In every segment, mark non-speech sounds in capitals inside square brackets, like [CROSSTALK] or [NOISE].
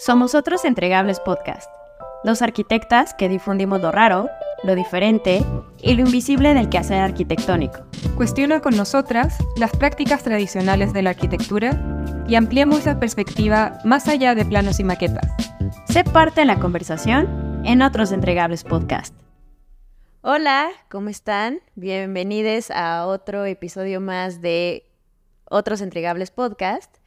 Somos otros entregables podcast, los arquitectas que difundimos lo raro, lo diferente y lo invisible del quehacer arquitectónico. Cuestiona con nosotras las prácticas tradicionales de la arquitectura y ampliemos la perspectiva más allá de planos y maquetas. Sé parte de la conversación en otros entregables podcast. Hola, ¿cómo están? Bienvenidos a otro episodio más de otros entregables podcast.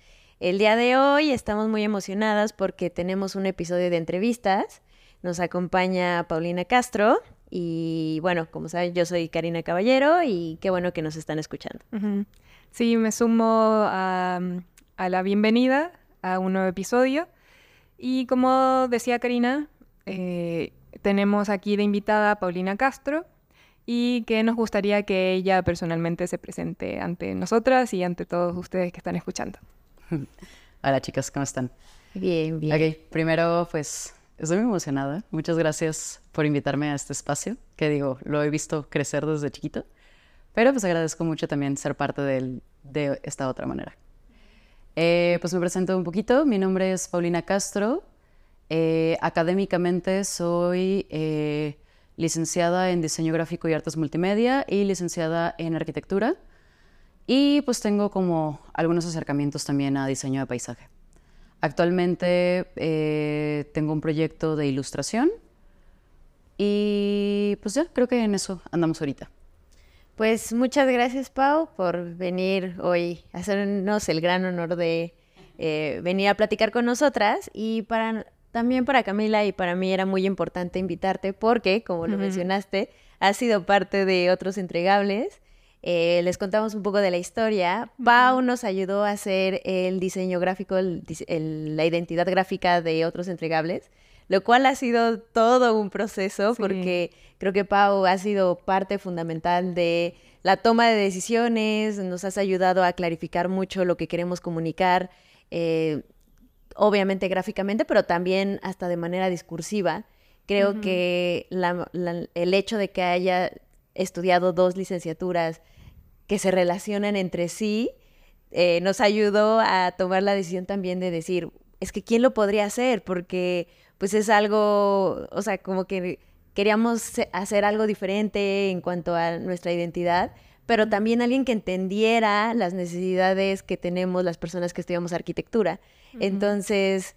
El día de hoy estamos muy emocionadas porque tenemos un episodio de entrevistas. Nos acompaña Paulina Castro y bueno, como saben, yo soy Karina Caballero y qué bueno que nos están escuchando. Sí, me sumo a, la bienvenida a un nuevo episodio. Y como decía Karina, eh, tenemos aquí de invitada a Paulina Castro y que nos gustaría que ella personalmente se presente ante nosotras y ante todos ustedes que están escuchando. [LAUGHS] Hola chicas, ¿cómo están? Bien, bien. Ok, primero pues estoy muy emocionada. Muchas gracias por invitarme a este espacio, que digo, lo he visto crecer desde chiquito, pero pues agradezco mucho también ser parte de esta otra manera. Eh, pues me presento un poquito, mi nombre es Paulina Castro, eh, académicamente soy eh, licenciada en diseño gráfico y artes multimedia y licenciada en arquitectura. Y pues tengo como algunos acercamientos también a diseño de paisaje. Actualmente eh, tengo un proyecto de ilustración y pues ya, creo que en eso andamos ahorita. Pues muchas gracias Pau por venir hoy hacernos el gran honor de eh, venir a platicar con nosotras y para también para Camila y para mí era muy importante invitarte porque, como lo mencionaste, has sido parte de otros entregables eh, les contamos un poco de la historia. Pau nos ayudó a hacer el diseño gráfico, la identidad gráfica de otros entregables, lo cual ha sido todo un proceso porque creo que Pau ha sido parte fundamental de la toma de decisiones, nos has ayudado a clarificar mucho lo que queremos comunicar, eh, obviamente gráficamente, pero también hasta de manera discursiva. Creo que el hecho de que haya estudiado dos licenciaturas que se relacionan entre sí, eh, nos ayudó a tomar la decisión también de decir, es que ¿quién lo podría hacer? Porque pues es algo, o sea, como que queríamos hacer algo diferente en cuanto a nuestra identidad, pero también alguien que entendiera las necesidades que tenemos las personas que estudiamos arquitectura. Entonces,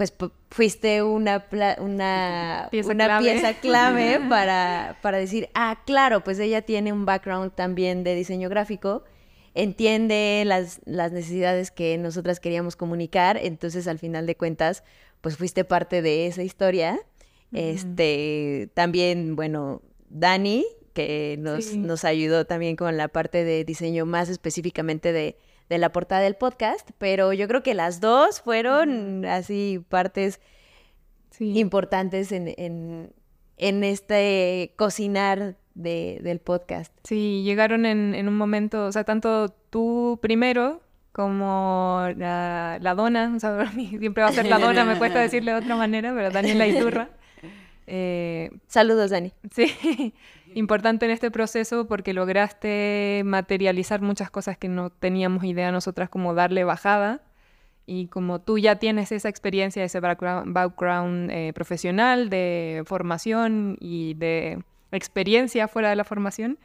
pues fuiste una, una, [LAUGHS] pieza una clave, pieza clave [LAUGHS] para, para, decir, ah, claro, pues ella tiene un background también de diseño gráfico, entiende las, las necesidades que nosotras queríamos comunicar, entonces al final de cuentas, pues fuiste parte de esa historia. Este, también, bueno, Dani, que nos, nos ayudó también con la parte de diseño más específicamente de de la portada del podcast, pero yo creo que las dos fueron así partes importantes en, este cocinar del podcast. Sí, llegaron en, un momento, o sea, tanto tú primero como la, dona, o sea, [LAUGHS] siempre va a ser la dona, me cuesta decirle de otra manera, pero Daniela Iturra. [LAUGHS] Eh, Saludos, Dani. [LAUGHS] Sí, importante en este proceso porque lograste materializar muchas cosas que no teníamos idea nosotras, como darle bajada. Y como tú ya tienes esa experiencia, ese background, eh, profesional de formación y de experiencia fuera de la formación,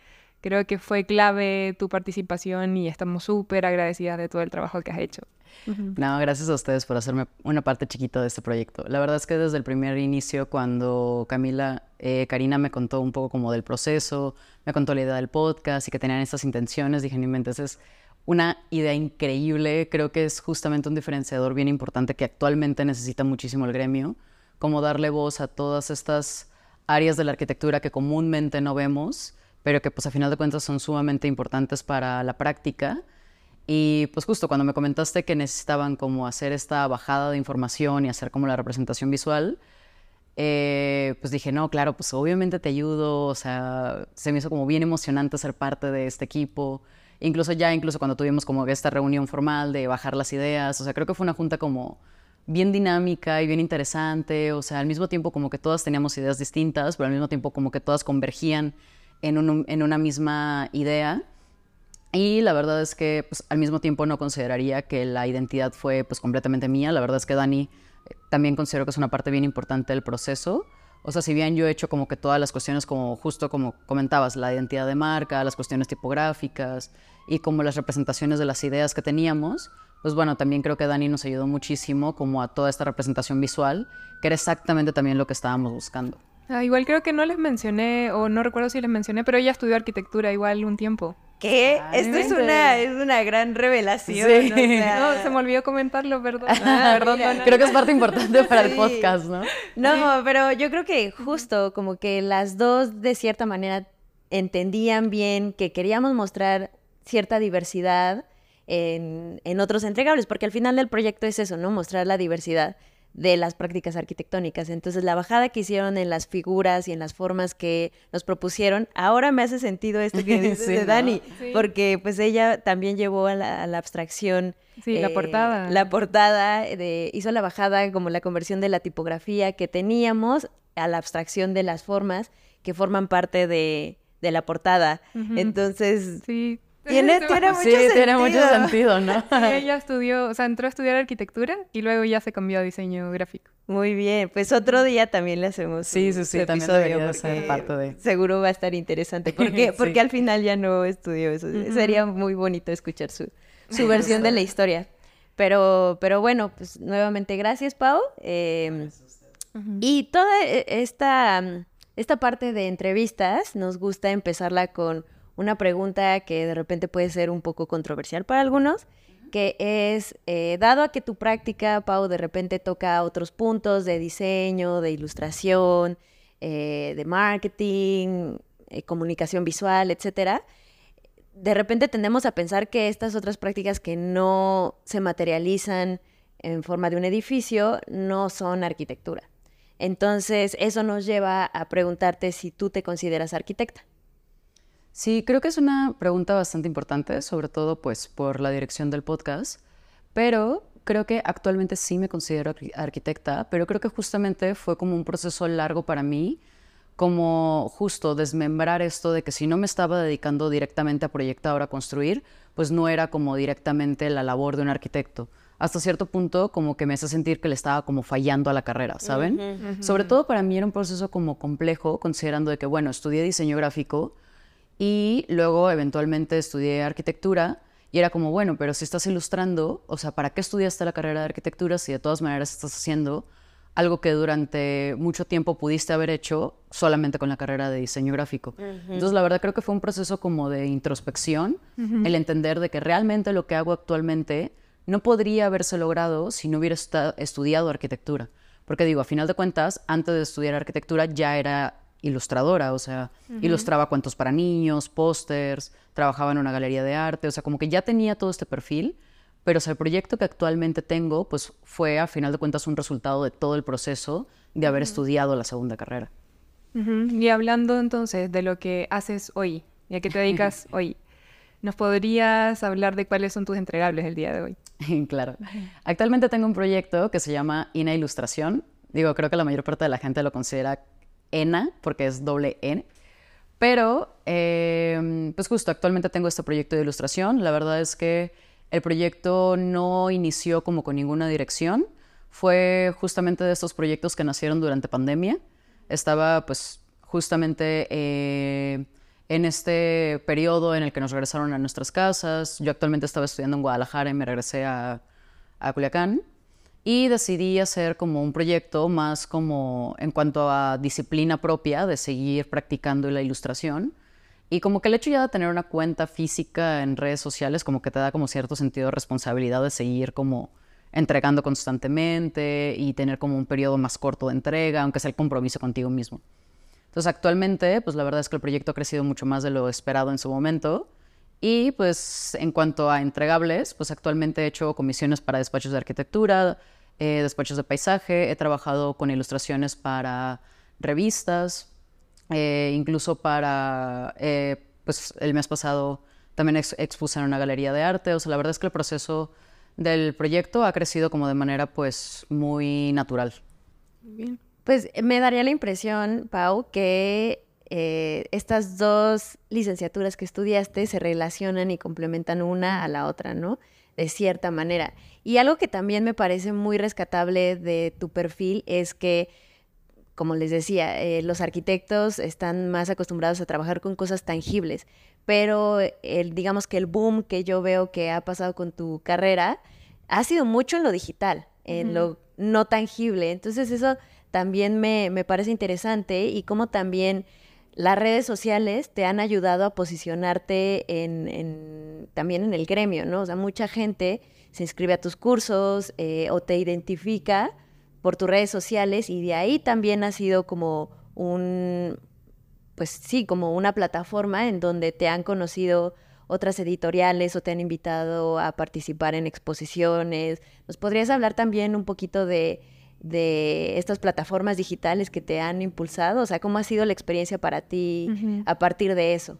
creo que fue clave tu participación y estamos súper agradecidas de todo el trabajo que has hecho. No, gracias a ustedes por hacerme una parte chiquita de este proyecto. La verdad es que desde el primer inicio, cuando Camila, eh, Karina me contó un poco como del proceso, me contó la idea del podcast y que tenían estas intenciones, dije, mi mente, es una idea increíble. Creo que es justamente un diferenciador bien importante que actualmente necesita muchísimo el gremio, como darle voz a todas estas áreas de la arquitectura que comúnmente no vemos, pero que pues a final de cuentas son sumamente importantes para la práctica. Y pues justo cuando me comentaste que necesitaban como hacer esta bajada de información y hacer como la representación visual, eh, pues dije, no, claro, pues obviamente te ayudo, o sea, se me hizo como bien emocionante ser parte de este equipo. Incluso ya, incluso cuando tuvimos como esta reunión formal de bajar las ideas, o sea, creo que fue una junta como bien dinámica y bien interesante, o sea, al mismo tiempo como que todas teníamos ideas distintas, pero al mismo tiempo como que todas convergían en, una misma idea. Y la verdad es que pues, al mismo tiempo no consideraría que la identidad fue pues completamente mía. La verdad es que Dani también considero que es una parte bien importante del proceso. O sea, si bien yo he hecho como que todas las cuestiones como justo como comentabas, la identidad de marca, las cuestiones tipográficas y como las representaciones de las ideas que teníamos, pues bueno, también creo que Dani nos ayudó muchísimo como a toda esta representación visual, que era exactamente también lo que estábamos buscando. Ah, igual creo que no les mencioné, o no recuerdo si les mencioné, pero ella estudió arquitectura igual un tiempo. ¿Qué? Esto es una, es una gran revelación. Sí. No, se me olvidó comentarlo, perdón. Ah, perdón creo que es parte importante para el podcast, ¿no? No, pero yo creo que justo como que las dos de cierta manera entendían bien que queríamos mostrar cierta diversidad en, en otros entregables, porque al final del proyecto es eso, ¿no? Mostrar la diversidad de las prácticas arquitectónicas. Entonces, la bajada que hicieron en las figuras y en las formas que nos propusieron, ahora me hace sentido esto que [LAUGHS] dices de Dani, porque pues ella también llevó a la, abstracción. Sí, la eh, portada. La portada, de, hizo la bajada como la conversión de la tipografía que teníamos a la abstracción de las formas que forman parte de, de la portada. Entonces, sí. [LAUGHS] Tiene, tiene mucho sí, sentido. tiene mucho sentido, ¿no? [LAUGHS] Sí, ella estudió, o sea, entró a estudiar arquitectura y luego ya se cambió a diseño gráfico. Muy bien, pues otro día también le hacemos Sí, sí, sí, también debería ser parte de... Seguro va a estar interesante. [LAUGHS] ¿Por qué? Porque al final ya no estudió eso. Sería muy bonito escuchar su, su versión de la historia. Pero, pero bueno, pues nuevamente gracias, Pau. Eh, y toda e, esta, esta parte de entrevistas nos gusta empezarla con una pregunta que de repente puede ser un poco controversial para algunos, que es, eh, dado a que tu práctica, Pau, de repente toca otros puntos de diseño, de ilustración, eh, de marketing, eh, comunicación visual, etcétera, de repente tendemos a pensar que estas otras prácticas que no se materializan en forma de un edificio no son arquitectura. Entonces, eso nos lleva a preguntarte si tú te consideras arquitecta. Sí, creo que es una pregunta bastante importante, sobre todo pues por la dirección del podcast, pero creo que actualmente sí me considero arquitecta, pero creo que justamente fue como un proceso largo para mí, como justo desmembrar esto de que si no me estaba dedicando directamente a proyectar o a construir, pues no era como directamente la labor de un arquitecto. Hasta cierto punto como que me hace sentir que le estaba como fallando a la carrera, ¿saben? Sobre todo para mí era un proceso como complejo, considerando de que, bueno, estudié diseño gráfico, y luego eventualmente estudié arquitectura y era como, bueno, pero si estás ilustrando, o sea, ¿para qué estudiaste la carrera de arquitectura si de todas maneras estás haciendo algo que durante mucho tiempo pudiste haber hecho solamente con la carrera de diseño gráfico? Entonces, la verdad creo que fue un proceso como de introspección, el entender de que realmente lo que hago actualmente no podría haberse logrado si no hubiera estudiado arquitectura. Porque digo, a final de cuentas, antes de estudiar arquitectura ya era ilustradora, o sea, ilustraba cuentos para niños, pósters, trabajaba en una galería de arte, o sea, como que ya tenía todo este perfil, pero el proyecto que actualmente tengo, pues fue a final de cuentas un resultado de todo el proceso de haber estudiado la segunda carrera. Y hablando entonces de lo que haces hoy y a qué te dedicas [LAUGHS] hoy, ¿nos podrías hablar de cuáles son tus entregables el día de hoy? [LAUGHS] claro. Actualmente tengo un proyecto que se llama Ina Ilustración. Digo, creo que la mayor parte de la gente lo considera ENA, porque es doble N. Pero, em, pues justo, actualmente tengo este proyecto de ilustración. La verdad es que el proyecto no inició como con ninguna dirección. Fue justamente de estos proyectos que nacieron durante pandemia. Estaba, pues, justamente eh, en este periodo en el que nos regresaron a nuestras casas. Yo actualmente estaba estudiando en Guadalajara y me regresé a, a Culiacán y decidí hacer como un proyecto más como en cuanto a disciplina propia, de seguir practicando la ilustración. Y como que el hecho ya de tener una cuenta física en redes sociales como que te da como cierto sentido de responsabilidad de seguir como entregando constantemente y tener como un periodo más corto de entrega, aunque sea el compromiso contigo mismo. Entonces actualmente, pues la verdad es que el proyecto ha crecido mucho más de lo esperado en su momento. Y pues en cuanto a entregables, pues actualmente he hecho comisiones para despachos de arquitectura, eh, despachos de paisaje, he trabajado con ilustraciones para revistas, eh, incluso para, eh, pues el mes pasado también expuse en una galería de arte, o sea, la verdad es que el proceso del proyecto ha crecido como de manera pues muy natural. Bien. Pues me daría la impresión, Pau, que estas dos licenciaturas que estudiaste se relacionan y complementan una a la otra, ¿no? De cierta manera. Y algo que también me parece muy rescatable de tu perfil es que, como les decía, eh, los arquitectos están más acostumbrados a trabajar con cosas tangibles, pero el, digamos que el boom que yo veo que ha pasado con tu carrera ha sido mucho en lo digital, en lo no tangible. Entonces eso también me, me parece interesante y cómo también las redes sociales te han ayudado a posicionarte en, también en el gremio, ¿no? O sea, mucha gente se inscribe a tus cursos eh, o te identifica por tus redes sociales y de ahí también ha sido como un, pues sí, como una plataforma en donde te han conocido otras editoriales o te han invitado a participar en exposiciones. ¿Nos podrías hablar también un poquito de de estas plataformas digitales que te han impulsado? O sea, ¿cómo ha sido la experiencia para ti a partir de eso?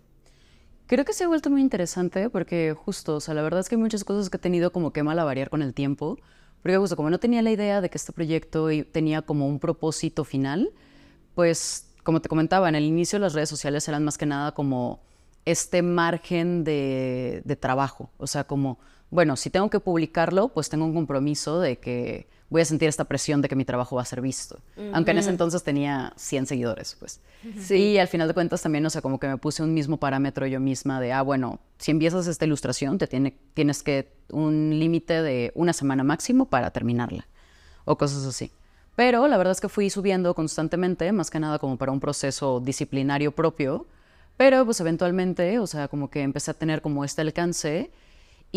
Creo que se ha vuelto muy interesante porque justo, o sea, la verdad es que hay muchas cosas que he tenido como que mal a variar con el tiempo, porque justo como no tenía la idea de que este proyecto tenía como un propósito final, pues como te comentaba, en el inicio las redes sociales eran más que nada como este margen de, de trabajo, o sea, como, bueno, si tengo que publicarlo, pues tengo un compromiso de que voy a sentir esta presión de que mi trabajo va a ser visto. Aunque en ese entonces tenía 100 seguidores, pues. Sí. Y al final de cuentas también, o sea, como que me puse un mismo parámetro yo misma de, ah, bueno, si empiezas esta ilustración, te tiene, tienes que un límite de una semana máximo para terminarla. O cosas así. Pero la verdad es que fui subiendo constantemente, más que nada como para un proceso disciplinario propio. Pero pues eventualmente, o sea, como que empecé a tener como este alcance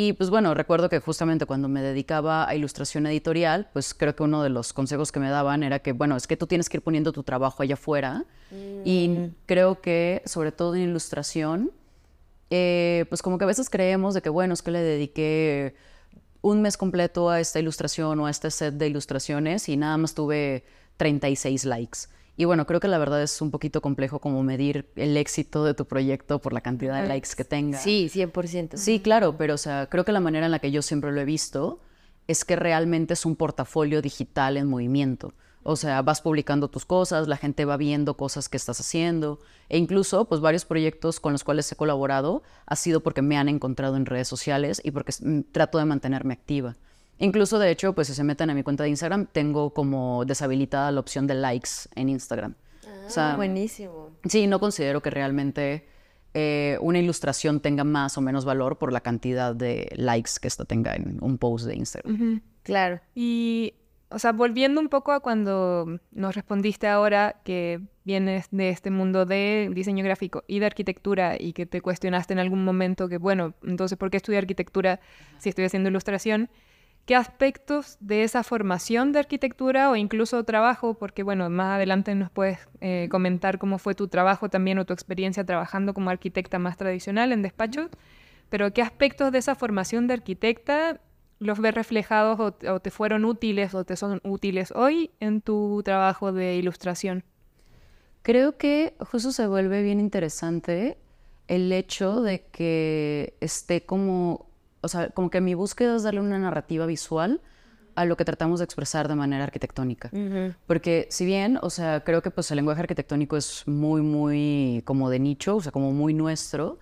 y pues bueno, recuerdo que justamente cuando me dedicaba a ilustración editorial, pues creo que uno de los consejos que me daban era que, bueno, es que tú tienes que ir poniendo tu trabajo allá afuera. Y mm. creo que, sobre todo en ilustración, eh, pues como que a veces creemos de que, bueno, es que le dediqué un mes completo a esta ilustración o a este set de ilustraciones y nada más tuve 36 likes. Y bueno, creo que la verdad es un poquito complejo como medir el éxito de tu proyecto por la cantidad de likes que tenga. Sí, 100%. Sí, claro, pero o sea, creo que la manera en la que yo siempre lo he visto es que realmente es un portafolio digital en movimiento. O sea, vas publicando tus cosas, la gente va viendo cosas que estás haciendo e incluso pues varios proyectos con los cuales he colaborado ha sido porque me han encontrado en redes sociales y porque mm, trato de mantenerme activa. Incluso, de hecho, pues si se meten a mi cuenta de Instagram, tengo como deshabilitada la opción de likes en Instagram. Ah, buenísimo. Sí, no considero que realmente eh, una ilustración tenga más o menos valor por la cantidad de likes que esto tenga en un post de Instagram. Claro. Y, o sea, volviendo un poco a cuando nos respondiste ahora que vienes de este mundo de diseño gráfico y de arquitectura y que te cuestionaste en algún momento que, bueno, entonces, ¿por qué estudiar arquitectura si estoy haciendo ilustración? Qué aspectos de esa formación de arquitectura o incluso trabajo, porque bueno, más adelante nos puedes eh, comentar cómo fue tu trabajo también o tu experiencia trabajando como arquitecta más tradicional en despachos, pero qué aspectos de esa formación de arquitecta los ves reflejados o, o te fueron útiles o te son útiles hoy en tu trabajo de ilustración. Creo que justo se vuelve bien interesante el hecho de que esté como o sea, como que mi búsqueda es darle una narrativa visual a lo que tratamos de expresar de manera arquitectónica. Porque si bien, o sea, creo que pues el lenguaje arquitectónico es muy, muy como de nicho, o sea, como muy nuestro,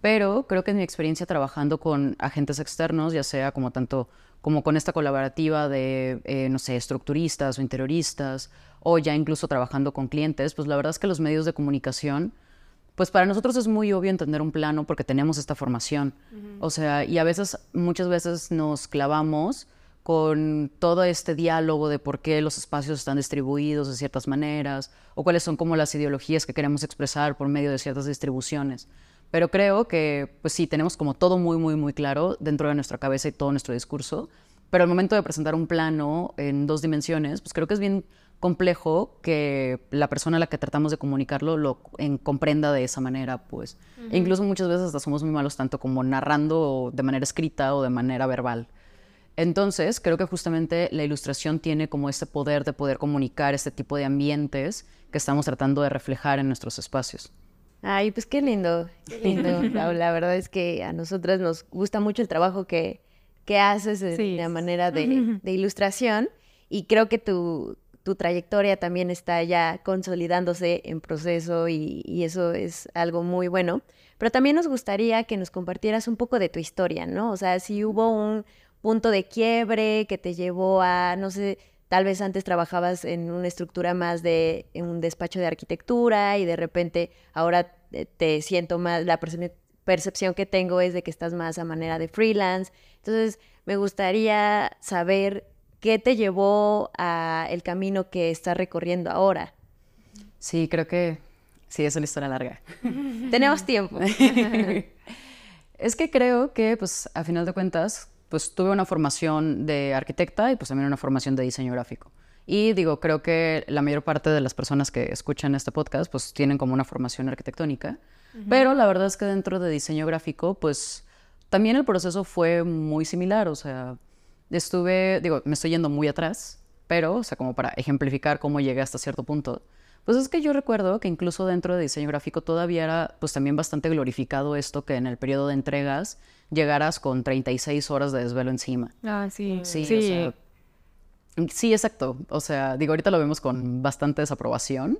pero creo que en mi experiencia trabajando con agentes externos, ya sea como tanto como con esta colaborativa de, eh, no sé, estructuristas o interioristas, o ya incluso trabajando con clientes, pues la verdad es que los medios de comunicación pues para nosotros es muy obvio entender un plano porque tenemos esta formación. O sea, y a veces, muchas veces nos clavamos con todo este diálogo de por qué los espacios están distribuidos de ciertas maneras o cuáles son como las ideologías que queremos expresar por medio de ciertas distribuciones. Pero creo que, pues sí, tenemos como todo muy, muy, muy claro dentro de nuestra cabeza y todo nuestro discurso. Pero al momento de presentar un plano en dos dimensiones, pues creo que es bien complejo que la persona a la que tratamos de comunicarlo lo comprenda de esa manera, pues. E incluso muchas veces hasta somos muy malos tanto como narrando de manera escrita o de manera verbal. Entonces, creo que justamente la ilustración tiene como este poder de poder comunicar este tipo de ambientes que estamos tratando de reflejar en nuestros espacios. Ay, pues qué lindo, qué lindo. [LAUGHS] la, verdad es que a nosotras nos gusta mucho el trabajo que, que haces de, la manera de, [LAUGHS] de ilustración y creo que tu, tu trayectoria también está ya consolidándose en proceso y, eso es algo muy bueno. Pero también nos gustaría que nos compartieras un poco de tu historia, ¿no? O sea, si hubo un punto de quiebre que te llevó a, no sé, tal vez antes trabajabas en una estructura más de en un despacho de arquitectura y de repente ahora te siento más, la percepción que tengo es de que estás más a manera de freelance. Entonces, me gustaría saber qué te llevó a el camino que estás recorriendo ahora. Sí, creo que sí, es una historia larga. [LAUGHS] Tenemos tiempo. [LAUGHS] es que creo que, pues, a final de cuentas, pues tuve una formación de arquitecta y pues también una formación de diseño gráfico. Y digo, creo que la mayor parte de las personas que escuchan este podcast pues tienen como una formación arquitectónica, pero la verdad es que dentro de diseño gráfico pues también el proceso fue muy similar, o sea, estuve, digo, me estoy yendo muy atrás, pero, o sea, como para ejemplificar cómo llegué hasta cierto punto, pues es que yo recuerdo que incluso dentro de diseño gráfico todavía era pues también bastante glorificado esto que en el periodo de entregas llegaras con 36 horas de desvelo encima. Ah, sí. Sí, sí. sí, exacto. O sea, digo, ahorita lo vemos con bastante desaprobación,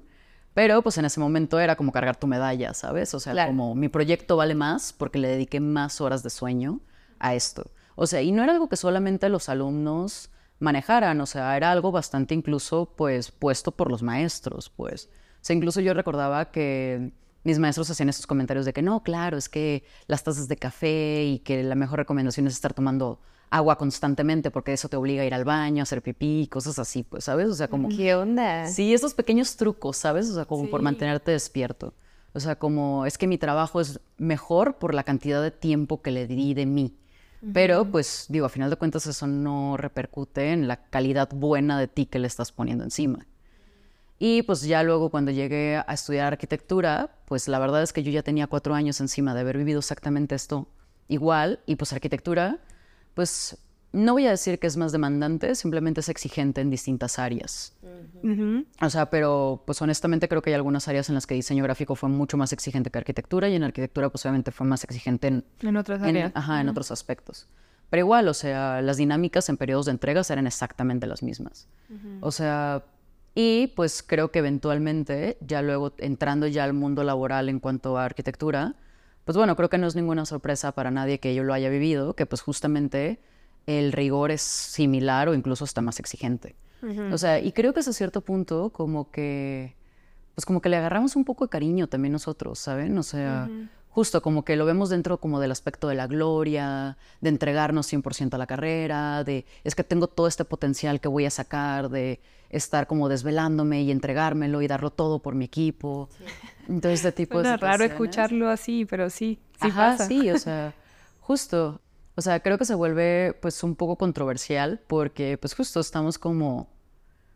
pero pues en ese momento era como cargar tu medalla, ¿sabes? O sea, como mi proyecto vale más porque le dediqué más horas de sueño a esto. O sea, y no era algo que solamente los alumnos manejaran, o sea, era algo bastante incluso pues puesto por los maestros, pues. O sea, incluso yo recordaba que mis maestros hacían esos comentarios de que no, claro, es que las tazas de café y que la mejor recomendación es estar tomando agua constantemente porque eso te obliga a ir al baño, a hacer pipí, cosas así, pues, ¿sabes? O sea, como... ¿Qué onda? Sí, esos pequeños trucos, ¿sabes? O sea, como por mantenerte despierto. O sea, como es que mi trabajo es mejor por la cantidad de tiempo que le di de mí. Pero, pues, digo, a final de cuentas eso no repercute en la calidad buena de ti que le estás poniendo encima. Y pues ya luego cuando llegué a estudiar arquitectura, pues la verdad es que yo ya tenía cuatro años encima de haber vivido exactamente esto igual. Y pues arquitectura, pues no voy a decir que es más demandante, simplemente es exigente en distintas áreas. O sea, pero pues honestamente creo que hay algunas áreas en las que diseño gráfico fue mucho más exigente que arquitectura y en arquitectura pues obviamente fue más exigente en, en otras áreas. ajá, en otros aspectos. Pero igual, o sea, las dinámicas en periodos de entregas eran exactamente las mismas. O sea, y pues creo que eventualmente, ya luego entrando ya al mundo laboral en cuanto a arquitectura, pues bueno, creo que no es ninguna sorpresa para nadie que yo lo haya vivido, que pues justamente el rigor es similar o incluso está más exigente. O sea, y creo que a cierto punto como que, pues como que le agarramos un poco de cariño también nosotros, ¿saben? O sea, justo como que lo vemos dentro como del aspecto de la gloria, de entregarnos 100% a la carrera, de es que tengo todo este potencial que voy a sacar, de estar como desvelándome y entregármelo y darlo todo por mi equipo. Entonces, este tipo de raro escucharlo así, pero sí, sí pasa. sí, o sea, justo. O sea, creo que se vuelve pues un poco controversial porque pues justo estamos como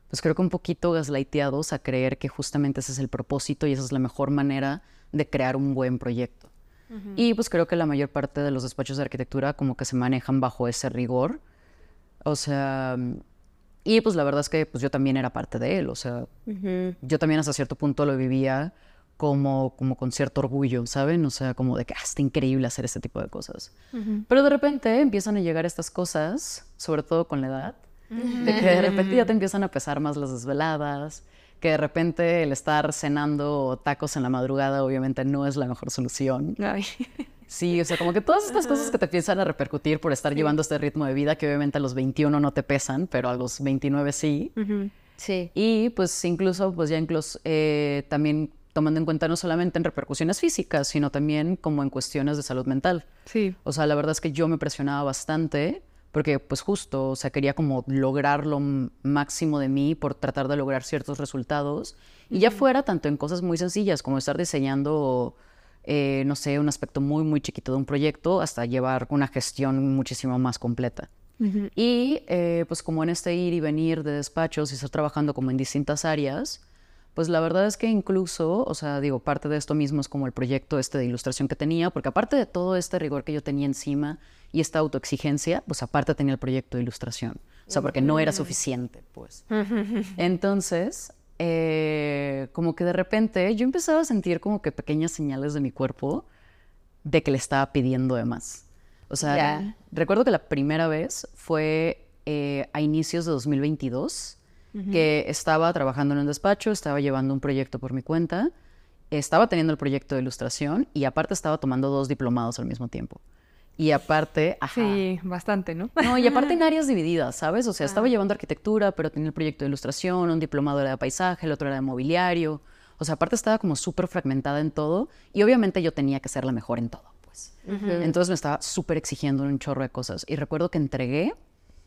pues creo que un poquito gaslighteados a creer que justamente ese es el propósito y esa es la mejor manera de crear un buen proyecto. Y pues creo que la mayor parte de los despachos de arquitectura como que se manejan bajo ese rigor. O sea, y pues la verdad es que pues yo también era parte de él, o sea, yo también hasta cierto punto lo vivía como, como con cierto orgullo, ¿saben? O sea, como de que ah, está increíble hacer este tipo de cosas. Pero de repente empiezan a llegar estas cosas, sobre todo con la edad, de que de repente ya te empiezan a pesar más las desveladas, que de repente el estar cenando tacos en la madrugada obviamente no es la mejor solución. Sí, o sea, como que todas estas cosas que te empiezan a repercutir por estar llevando este ritmo de vida, que obviamente a los 21 no te pesan, pero a los 29 sí. Sí. Y pues incluso, pues ya incluso eh, también tomando en cuenta no solamente en repercusiones físicas, sino también como en cuestiones de salud mental. Sí. O sea, la verdad es que yo me presionaba bastante porque pues justo, o sea, quería como lograr lo máximo de mí por tratar de lograr ciertos resultados. Y ya fuera tanto en cosas muy sencillas como estar diseñando, eh, no sé, un aspecto muy, muy chiquito de un proyecto, hasta llevar una gestión muchísimo más completa. Y eh, pues como en este ir y venir de despachos y estar trabajando como en distintas áreas, pues la verdad es que incluso, o sea, digo, parte de esto mismo es como el proyecto este de ilustración que tenía, porque aparte de todo este rigor que yo tenía encima y esta autoexigencia, pues aparte tenía el proyecto de ilustración. O sea, porque no era suficiente, pues. Entonces, eh, como que de repente yo empezaba a sentir como que pequeñas señales de mi cuerpo de que le estaba pidiendo de más. O sea, recuerdo que la primera vez fue eh, a inicios de 2022 que estaba trabajando en un despacho, estaba llevando un proyecto por mi cuenta, estaba teniendo el proyecto de ilustración y aparte estaba tomando dos diplomados al mismo tiempo. Y aparte, ajá. Sí, bastante, ¿no? No, y aparte en [LAUGHS] áreas divididas, ¿sabes? O sea, estaba llevando arquitectura, pero tenía el proyecto de ilustración, un diplomado era de paisaje, el otro era de mobiliario. O sea, aparte estaba como súper fragmentada en todo y obviamente yo tenía que ser la mejor en todo, pues. Entonces me estaba súper exigiendo un chorro de cosas. Y recuerdo que entregué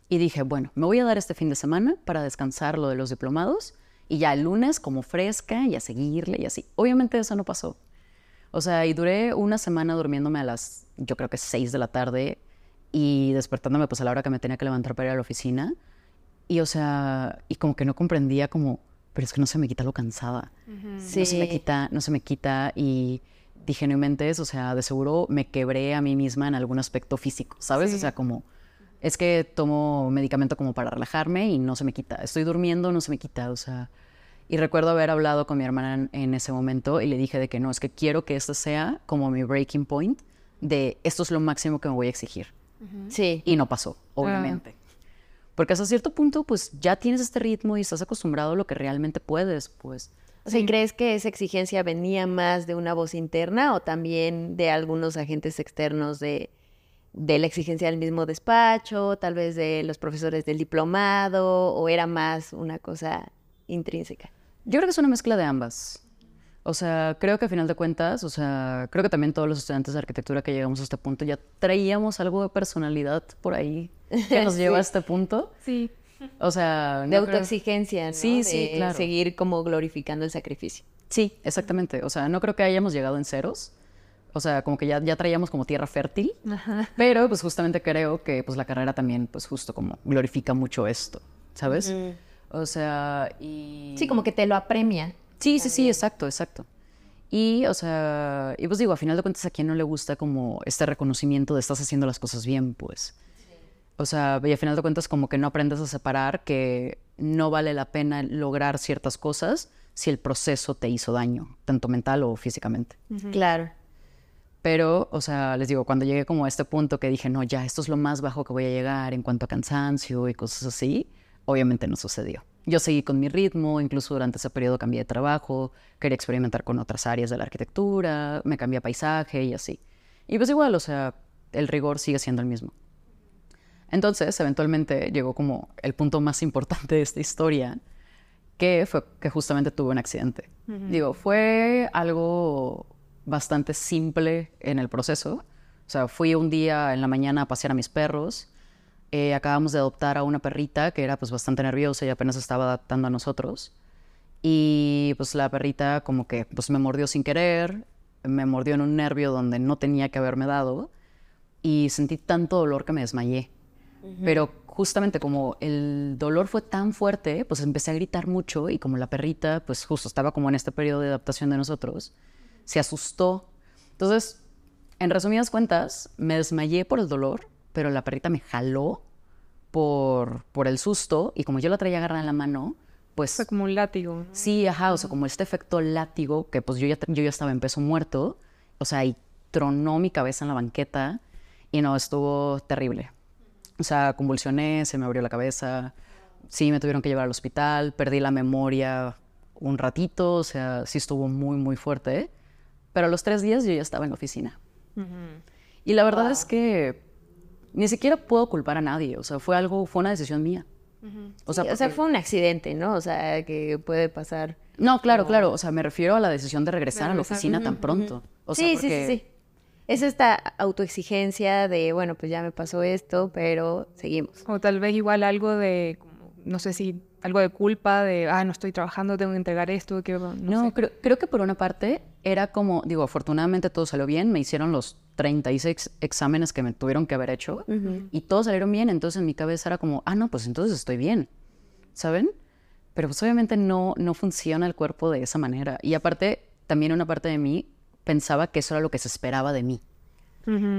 y dije, bueno, me voy a dar este fin de semana para descansar lo de los diplomados y ya el lunes como fresca y a seguirle y así. Obviamente eso no pasó. O sea, y duré una semana durmiéndome a las, yo creo que 6 de la tarde y despertándome pues a la hora que me tenía que levantar para ir a la oficina. Y o sea, y como que no comprendía como, pero es que no se me quita lo cansada. No se me quita, no se me quita y dije, no inventes, o sea, de seguro me quebré a mí misma en algún aspecto físico, ¿sabes? O sea, como, es que tomo medicamento como para relajarme y no se me quita. Estoy durmiendo, no se me quita, o sea... Y recuerdo haber hablado con mi hermana en, en, ese momento y le dije de que no, es que quiero que esto sea como mi breaking point de esto es lo máximo que me voy a exigir. Sí. Y no pasó, obviamente. Porque hasta cierto punto, pues ya tienes este ritmo y estás acostumbrado a lo que realmente puedes, pues. O sea, ¿y crees que esa exigencia venía más de una voz interna o también de algunos agentes externos de, de la exigencia del mismo despacho, tal vez de los profesores del diplomado, o era más una cosa intrínseca? Yo creo que es una mezcla de ambas. O sea, creo que a final de cuentas, o sea, creo que también todos los estudiantes de arquitectura que llegamos a este punto ya traíamos algo de personalidad por ahí que nos [LAUGHS] lleva a este punto. Sí. O sea, de autoexigencia, ¿no? Sí, de sí, claro. seguir como glorificando el sacrificio. Sí, exactamente. O sea, no creo que hayamos llegado en ceros. O sea, como que ya, ya traíamos como tierra fértil. Ajá. Pero pues justamente creo que pues la carrera también pues justo como glorifica mucho esto, ¿sabes? O sea, y... Sí, como que te lo apremia. Sí, sí, sí, exacto, exacto. Y, o sea, y pues digo, a final de cuentas, ¿a quién no le gusta como este reconocimiento de estás haciendo las cosas bien, pues? O sea, y a final de cuentas como que no aprendes a separar que no vale la pena lograr ciertas cosas si el proceso te hizo daño, tanto mental o físicamente. Claro. Pero, o sea, les digo, cuando llegué como a este punto que dije, no, ya, esto es lo más bajo que voy a llegar en cuanto a cansancio y cosas así, obviamente no sucedió. Yo seguí con mi ritmo, incluso durante ese periodo cambié de trabajo, quería experimentar con otras áreas de la arquitectura, me cambié a paisaje y así. Y pues igual, o sea, el rigor sigue siendo el mismo. Entonces, eventualmente llegó como el punto más importante de esta historia, que fue que justamente tuve un accidente. Digo, fue algo bastante simple en el proceso. O sea, fui un día en la mañana a pasear a mis perros. Eh, acabamos de adoptar a una perrita que era pues bastante nerviosa y apenas estaba adaptando a nosotros. Y pues la perrita como que pues me mordió sin querer, me mordió en un nervio donde no tenía que haberme dado y sentí tanto dolor que me desmayé. Pero justamente como el dolor fue tan fuerte, pues empecé a gritar mucho y como la perrita pues justo estaba como en este periodo de adaptación de nosotros, se asustó. Entonces, en resumidas cuentas, me desmayé por el dolor, pero la perrita me jaló por, por el susto y como yo la traía agarrada en la mano, pues... Fue como un látigo. ¿no? Sí, ajá, o sea, como este efecto látigo, que pues yo ya, yo ya estaba en peso muerto, o sea, y tronó mi cabeza en la banqueta y no, estuvo terrible. O sea, convulsioné, se me abrió la cabeza, sí, me tuvieron que llevar al hospital, perdí la memoria un ratito, o sea, sí estuvo muy, muy fuerte, pero a los tres días yo ya estaba en la oficina. Y la verdad es que ni siquiera puedo culpar a nadie, o sea, fue algo, fue una decisión mía. O sea, porque- o sea, fue un accidente, ¿no? O sea, que puede pasar. No, claro, claro, o sea, me refiero a la decisión de regresar a la oficina tan pronto. O sea, sí, porque- sí, sí, sí. Es esta autoexigencia de, bueno, pues ya me pasó esto, pero seguimos. O tal vez igual algo de, no sé si algo de culpa, de, ah, no estoy trabajando, tengo que entregar esto, que no, No, sé. creo, creo que por una parte era como, digo, afortunadamente todo salió bien, me hicieron los 36 exámenes que me tuvieron que haber hecho y todos salieron bien, entonces en mi cabeza era como, ah, no, pues entonces estoy bien, ¿saben? Pero pues obviamente no, no funciona el cuerpo de esa manera. Y aparte, también una parte de mí pensaba que eso era lo que se esperaba de mí.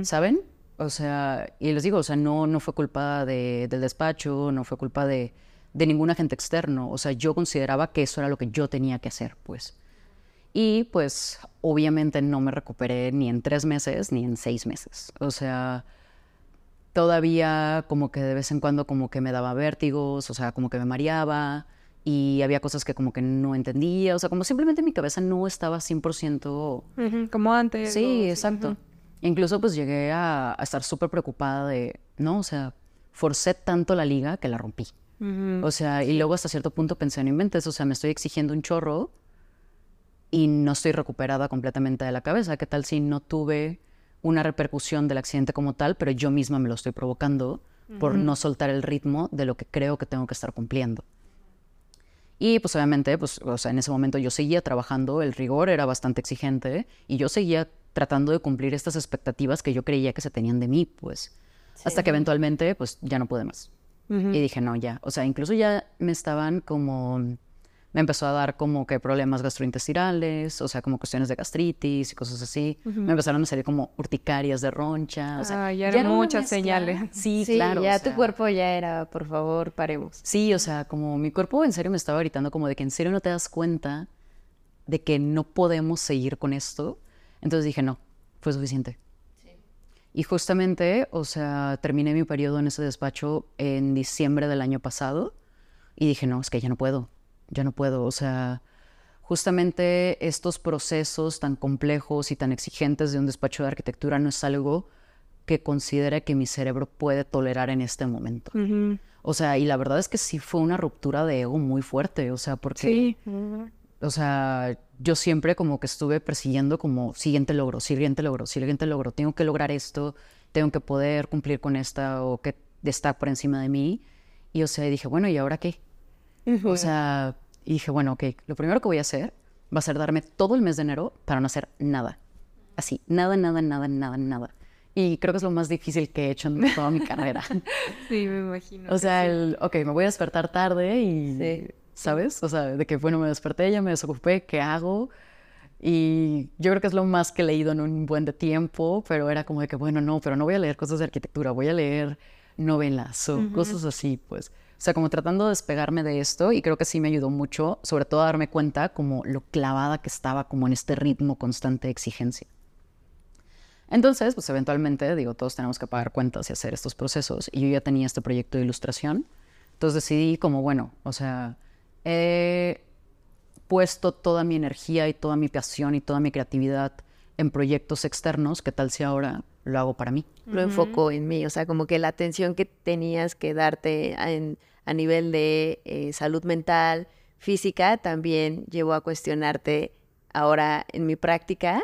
¿saben? O sea, y les digo, o sea, no, no fue culpa de- del despacho, no fue culpa de, de ningún agente externo. O sea, yo consideraba que eso era lo que yo tenía que hacer, pues. Y pues obviamente no me recuperé ni en tres meses ni en seis meses. O sea, todavía como que de vez en cuando como que me daba vértigos, o sea, como que me mareaba. y había cosas que como que no entendía, o sea, como simplemente mi cabeza no estaba 100%... Ujú, Como antes. Sí, o- exacto. Incluso pues llegué a, a estar súper preocupada de, no, o sea, forcé tanto la liga que la rompí. O sea, y luego hasta cierto punto pensé, no inventes, o sea, me estoy exigiendo un chorro y no estoy recuperada completamente de la cabeza. ¿Qué tal si no tuve una repercusión del accidente como tal, pero yo misma me lo estoy provocando por no soltar el ritmo de lo que creo que tengo que estar cumpliendo? Y pues obviamente, pues, o sea, en ese momento yo seguía trabajando, el rigor era bastante exigente y yo seguía tratando de cumplir estas expectativas que yo creía que se tenían de mí, pues, hasta que eventualmente, pues, ya no pude más. Y dije, no, ya. O sea, incluso ya me estaban como. Me empezó a dar como que problemas gastrointestinales, o sea, como cuestiones de gastritis y cosas así. Me empezaron a salir como urticarias de roncha. O sea, Ah, ya eran muchas señales. Sí, Sí, claro. ya o tu cuerpo ya era, por favor, paremos. Sí, o sea, como mi cuerpo en serio me estaba gritando como de que en serio no te das cuenta de que no podemos seguir con esto. Entonces dije, no, fue suficiente. Y justamente, o sea, terminé mi periodo en ese despacho en diciembre del año pasado y dije, no, es que ya no puedo, ya no puedo. O sea, justamente estos procesos tan complejos y tan exigentes de un despacho de arquitectura no es algo que considere que mi cerebro puede tolerar en este momento. O sea, y la verdad es que sí fue una ruptura de ego muy fuerte, o sea, porque, Sí. o sea, yo siempre como que estuve persiguiendo como siguiente logro, siguiente logro, siguiente logro, tengo que lograr esto, tengo que poder cumplir con esta o que está por encima de mí. Y o sea, dije, bueno, ¿y ahora qué? O sea, y dije, bueno, ok, lo primero que voy a hacer va a ser darme todo el mes de enero para no hacer nada. Así, nada, nada, nada, nada, nada. Y creo que es lo más difícil que he hecho en [LAUGHS] toda mi carrera. Sí, me imagino. O sea, sí. el, ok, me voy a despertar tarde y, Sí. ¿sabes? O sea, de que, bueno, me desperté, ya me desocupé, ¿qué hago? Y yo creo que es lo más que he leído en un buen de tiempo, pero era como de que, bueno, no, pero no voy a leer cosas de arquitectura, voy a leer novelas o cosas así, pues. O sea, como tratando de despegarme de esto y creo que sí me ayudó mucho, sobre todo a darme cuenta como lo clavada que estaba como en este ritmo constante de exigencia. Entonces, pues eventualmente, digo, todos tenemos que pagar cuentas y hacer estos procesos. Y yo ya tenía este proyecto de ilustración. Entonces decidí como, bueno, o sea, he puesto toda mi energía y toda mi pasión y toda mi creatividad en proyectos externos. ¿Qué tal si ahora lo hago para mí? Lo enfocó en mí, o sea, como que la atención que tenías que darte en- a nivel de eh, salud mental, física, también llevó a cuestionarte, ahora en mi práctica,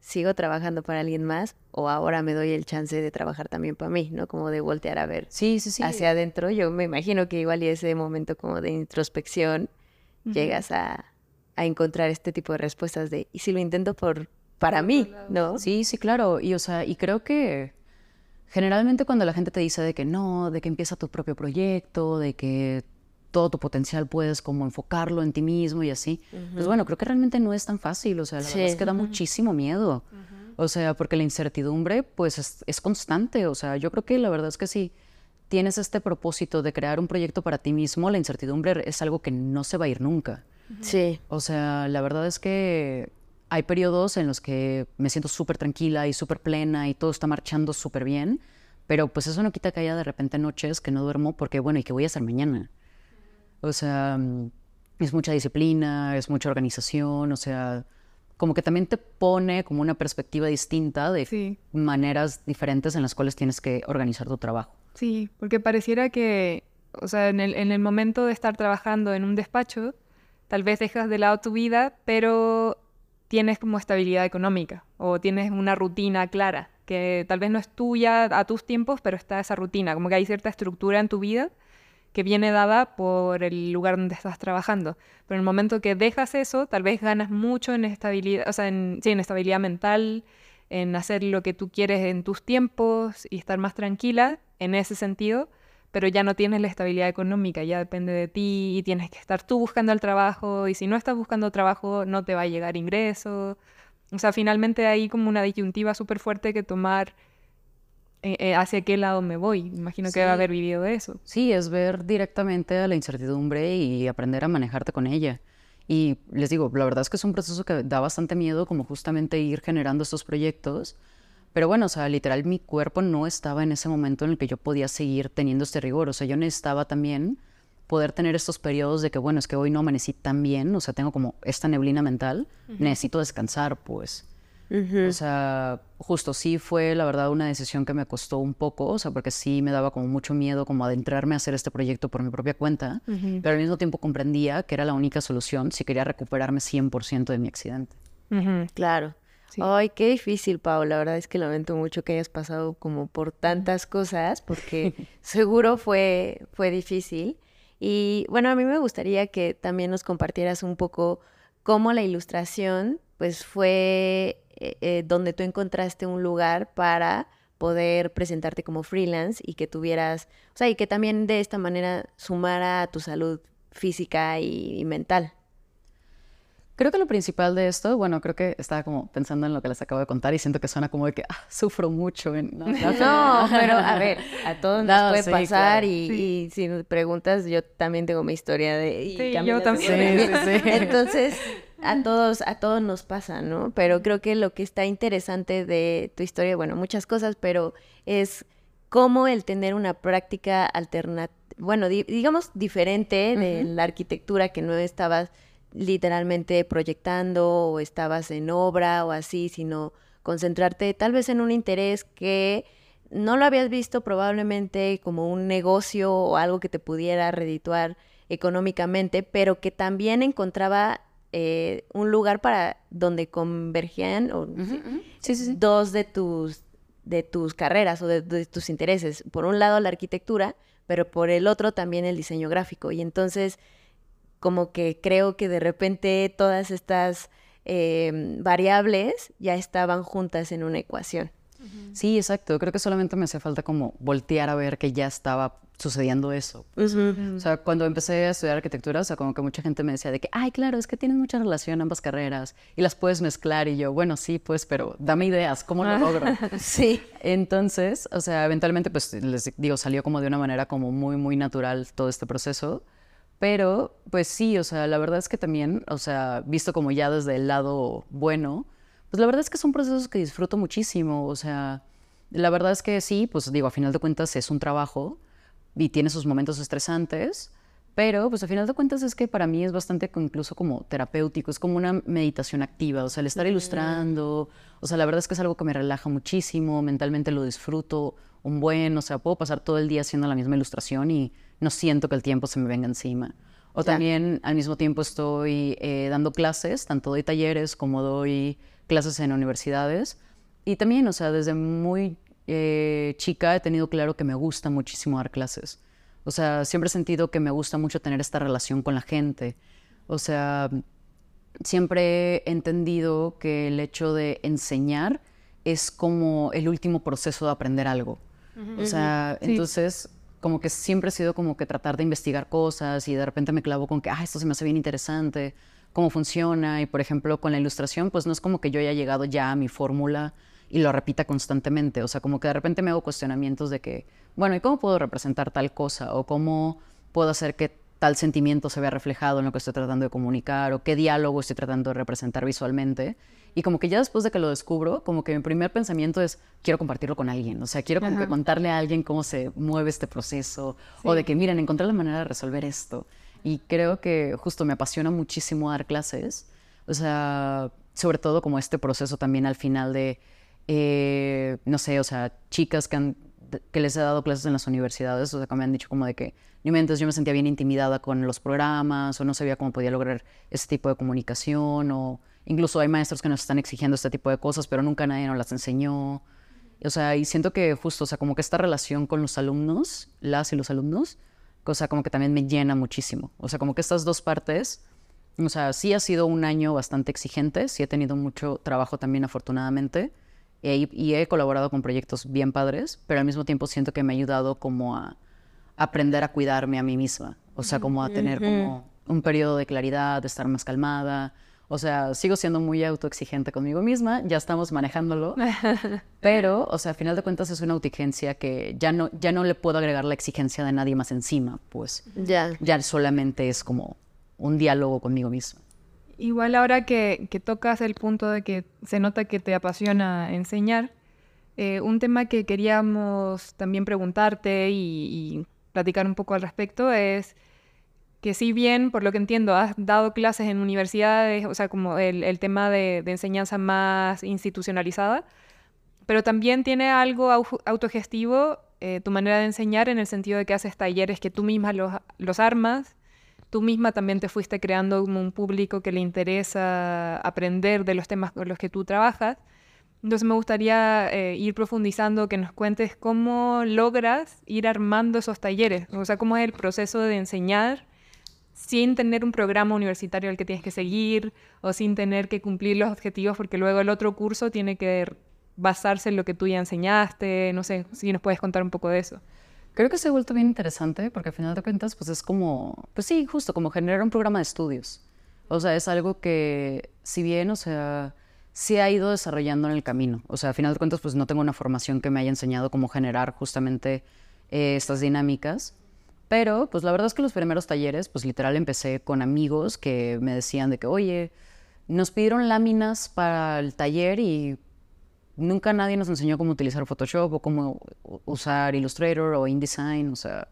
¿sigo trabajando para alguien más o ahora me doy el chance de trabajar también para mí, ¿no? Como de voltear a ver Sí, sí, sí. hacia adentro. Yo me imagino que igual y ese momento como de introspección llegas a, a encontrar este tipo de respuestas de, ¿y si lo intento por para mí, no? Sí, sí, claro. Y, o sea, y creo que generalmente cuando la gente te dice de que no, de que empieza tu propio proyecto, de que todo tu potencial puedes como enfocarlo en ti mismo y así, pues bueno, creo que realmente no es tan fácil. O sea, la verdad es que da muchísimo miedo. O sea, porque la incertidumbre, pues, es, es constante. O sea, yo creo que la verdad es que sí tienes este propósito de crear un proyecto para ti mismo, la incertidumbre es algo que no se va a ir nunca. Sí. O sea, la verdad es que hay periodos en los que me siento súper tranquila y súper plena y todo está marchando súper bien, pero pues eso no quita que haya de repente noches que no duermo porque, bueno, ¿y qué voy a hacer mañana? O sea, mm, es mucha disciplina, es mucha organización, o sea, como que también te pone como una perspectiva distinta de Sí. maneras diferentes en las cuales tienes que organizar tu trabajo. Sí, porque pareciera que, o sea, en el, en el momento de estar trabajando en un despacho, tal vez dejas de lado tu vida, pero tienes como estabilidad económica o tienes una rutina clara, que tal vez no es tuya a tus tiempos, pero está esa rutina, como que hay cierta estructura en tu vida que viene dada por el lugar donde estás trabajando. Pero en el momento que dejas eso, tal vez ganas mucho en estabilidad, o sea, en, sí, en estabilidad mental, en hacer lo que tú quieres en tus tiempos y estar más tranquila en ese sentido, pero ya no tienes la estabilidad económica, ya depende de ti y tienes que estar tú buscando el trabajo y si no estás buscando trabajo no te va a llegar ingreso. O sea, finalmente hay como una disyuntiva súper fuerte que tomar eh, eh, hacia qué lado me voy. Imagino que debe Sí. haber vivido de eso. Sí, es ver directamente a la incertidumbre y aprender a manejarte con ella. Y les digo, la verdad es que es un proceso que da bastante miedo, como justamente ir generando estos proyectos. Pero bueno, o sea, literal, mi cuerpo no estaba en ese momento en el que yo podía seguir teniendo este rigor. O sea, yo necesitaba también poder tener estos periodos de que, bueno, es que hoy no amanecí tan bien, o sea, tengo como esta neblina mental, necesito descansar, pues. O sea, justo sí fue la verdad una decisión que me costó un poco, o sea, porque sí me daba como mucho miedo como adentrarme a hacer este proyecto por mi propia cuenta, pero al mismo tiempo comprendía que era la única solución si quería recuperarme 100% de mi accidente. Claro. Ay, qué difícil, Pau. La verdad es que lamento mucho que hayas pasado como por tantas cosas, porque [LAUGHS] seguro fue, fue difícil. Y bueno, a mí me gustaría que también nos compartieras un poco cómo la ilustración, pues fue eh, eh, donde tú encontraste un lugar para poder presentarte como freelance y que tuvieras, o sea, y que también de esta manera sumara a tu salud física y, mental. Creo que lo principal de esto, bueno, creo que estaba como pensando en lo que les acabo de contar y siento que suena como de que ah, sufro mucho. En, [LAUGHS] no, pero a ver, a todos nos puede pasar y, si nos preguntas, yo también tengo mi historia de... sí, yo también. [LAUGHS] Entonces, a todos, a todos nos pasa, ¿no? Pero creo que lo que está interesante de tu historia, bueno, muchas cosas, pero es cómo el tener una práctica alternativa, bueno, digamos diferente de la arquitectura que no estabas literalmente proyectando o estabas en obra o así, sino concentrarte tal vez en un interés que no lo habías visto probablemente como un negocio o algo que te pudiera redituar económicamente, pero que también encontraba eh, un lugar para donde convergían dos de tus, de tus carreras o de, tus intereses. Por un lado la arquitectura, pero por el otro también el diseño gráfico. Y entonces como que creo que de repente todas estas em, variables ya estaban juntas en una ecuación. Sí, exacto. Creo que solamente me hacía falta como voltear a ver que ya estaba sucediendo eso. O sea, cuando empecé a estudiar arquitectura, o sea, como que mucha gente me decía de que, ay, claro, es que tienes mucha relación ambas carreras y las puedes mezclar. Y yo, bueno, sí, pues, pero dame ideas, ¿cómo lo logro? [LAUGHS] sí. Entonces, o sea, eventualmente, pues, les digo, salió como de una manera como muy, muy natural todo este proceso. Pero, pues sí, o sea, la verdad es que también, o sea, visto como ya desde el lado bueno, pues la verdad es que son procesos que disfruto muchísimo. O sea, la verdad es que sí, pues digo, a final de cuentas es un trabajo y tiene sus momentos estresantes, pero pues a final de cuentas es que para mí es bastante incluso como terapéutico, es como una meditación activa, o sea, el estar ilustrando, o sea, la verdad es que es algo que me relaja muchísimo, mentalmente lo disfruto un buen, o sea, puedo pasar todo el día haciendo la misma ilustración y no siento que el tiempo se me venga encima. O también al mismo tiempo estoy eh, dando clases, tanto doy talleres como doy clases en universidades. Y también, o sea, desde muy eh, chica he tenido claro que me gusta muchísimo dar clases. O sea, siempre he sentido que me gusta mucho tener esta relación con la gente. O sea, siempre he entendido que el hecho de enseñar es como el último proceso de aprender algo. O sea, entonces como que siempre he sido como que tratar de investigar cosas y de repente me clavo con que, ah, esto se me hace bien interesante, cómo funciona. Y por ejemplo, con la ilustración, pues no es como que yo haya llegado ya a mi fórmula y lo repita constantemente. O sea, como que de repente me hago cuestionamientos de que, bueno, ¿y cómo puedo representar tal cosa? ¿O cómo puedo hacer que tal sentimiento se vea reflejado en lo que estoy tratando de comunicar? ¿O qué diálogo estoy tratando de representar visualmente? Y como que ya después de que lo descubro, como que mi primer pensamiento es, quiero compartirlo con alguien. O sea, quiero como que contarle a alguien cómo se mueve este proceso. O de que, miren, encontré la manera de resolver esto. Y creo que justo me apasiona muchísimo dar clases. O sea, sobre todo como este proceso también al final de eh, no sé, o sea, chicas que, han, que les he dado clases en las universidades, o sea, que me han dicho como de que, ni entonces yo me sentía bien intimidada con los programas, o no sabía cómo podía lograr ese tipo de comunicación, o incluso hay maestros que nos están exigiendo este tipo de cosas, pero nunca nadie nos las enseñó. O sea, y siento que justo, o sea, como que esta relación con los alumnos, las y los alumnos, o sea, como que también me llena muchísimo. O sea, como que estas dos partes, o sea, sí ha sido un año bastante exigente, sí he tenido mucho trabajo también afortunadamente, y he colaborado con proyectos bien padres, pero al mismo tiempo siento que me ha ayudado como a aprender a cuidarme a mí misma, o sea, como a tener como un periodo de claridad, de estar más calmada. O sea, sigo siendo muy autoexigente conmigo misma, ya estamos manejándolo, [LAUGHS] pero, o sea, a final de cuentas es una autoexigencia que ya no, ya no le puedo agregar la exigencia de nadie más encima, pues. Ya, ya solamente es como un diálogo conmigo misma. Igual ahora que, tocas el punto de que se nota que te apasiona enseñar, eh, un tema que queríamos también preguntarte y, platicar un poco al respecto es que si bien, por lo que entiendo, has dado clases en universidades, o sea, como el, tema de, enseñanza más institucionalizada, pero también tiene algo autogestivo eh, tu manera de enseñar en el sentido de que haces talleres que tú misma los, los armas, tú misma también te fuiste creando como un público que le interesa aprender de los temas con los que tú trabajas. Entonces me gustaría eh, ir profundizando, que nos cuentes cómo logras ir armando esos talleres, o sea, cómo es el proceso de enseñar sin tener un programa universitario al que tienes que seguir o sin tener que cumplir los objetivos, porque luego el otro curso tiene que basarse en lo que tú ya enseñaste. No sé si nos puedes contar un poco de eso. Creo que se ha vuelto bien interesante porque al final de cuentas, pues es como, pues sí, justo como generar un programa de estudios. O sea, es algo que, si bien, o sea, sí ha ido desarrollando en el camino. O sea, al final de cuentas, pues no tengo una formación que me haya enseñado cómo generar justamente eh, estas dinámicas. Pero, pues la verdad es que los primeros talleres, pues literal empecé con amigos que me decían de que, oye, nos pidieron láminas para el taller y nunca nadie nos enseñó cómo utilizar Photoshop o cómo usar Illustrator o InDesign, o sea,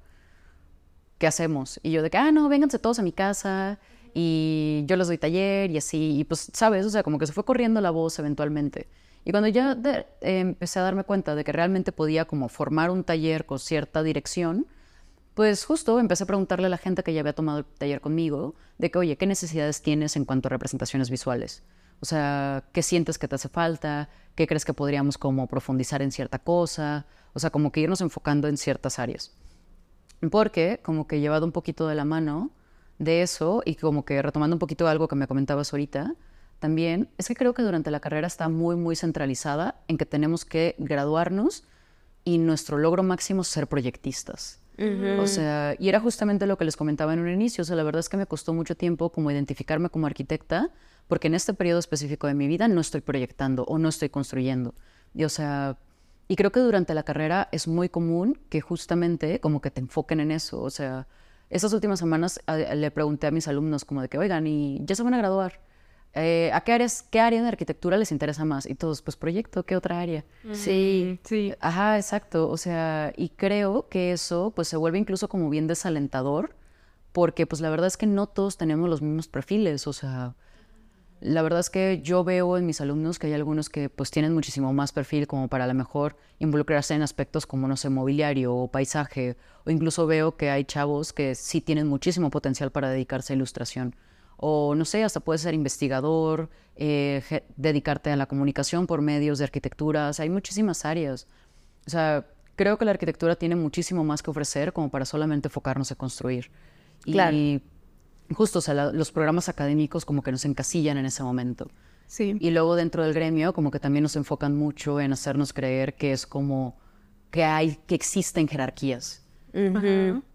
¿qué hacemos? Y yo de que, ah, no, vénganse todos a mi casa y yo les doy taller y así, y pues, ¿sabes? O sea, como que se fue corriendo la voz eventualmente. Y cuando ya empecé a darme cuenta de que realmente podía como formar un taller con cierta dirección, pues justo empecé a preguntarle a la gente que ya había tomado el taller conmigo de que, oye, ¿qué necesidades tienes en cuanto a representaciones visuales? O sea, ¿qué sientes que te hace falta? ¿Qué crees que podríamos como profundizar en cierta cosa? O sea, como que irnos enfocando en ciertas áreas. Porque como que he llevado un poquito de la mano de eso y como que retomando un poquito algo que me comentabas ahorita, también es que creo que durante la carrera está muy, muy centralizada en que tenemos que graduarnos y nuestro logro máximo ser proyectistas. O sea, y era justamente lo que les comentaba en un inicio. O sea, la verdad es que me costó mucho tiempo como identificarme como arquitecta, porque en este periodo específico de mi vida no estoy proyectando o no estoy construyendo. Y, o sea, y creo que durante la carrera es muy común que justamente como que te enfoquen en eso. O sea, estas últimas semanas le pregunté a mis alumnos como de que, oigan, ¿y ya se van a graduar? Eh, ¿a qué, áreas, qué área de arquitectura les interesa más? Y todos, pues proyecto, ¿qué otra área? Sí, sí. Ajá, exacto. O sea, y creo que eso pues se vuelve incluso como bien desalentador, porque pues la verdad es que no todos tenemos los mismos perfiles. O sea, la verdad es que yo veo en mis alumnos que hay algunos que pues tienen muchísimo más perfil como para a lo mejor involucrarse en aspectos como, no sé, mobiliario o paisaje, o incluso veo que hay chavos que sí tienen muchísimo potencial para dedicarse a ilustración o no sé, hasta puedes ser investigador, eh, dedicarte a la comunicación por medios de arquitectura, hay muchísimas áreas. O sea, creo que la arquitectura tiene muchísimo más que ofrecer como para solamente enfocarnos en construir. Claro. Y justo, o sea, los programas académicos como que nos encasillan en ese momento. Sí. Y luego dentro del gremio como que también nos enfocan mucho en hacernos creer que es como que hay, que existen jerarquías.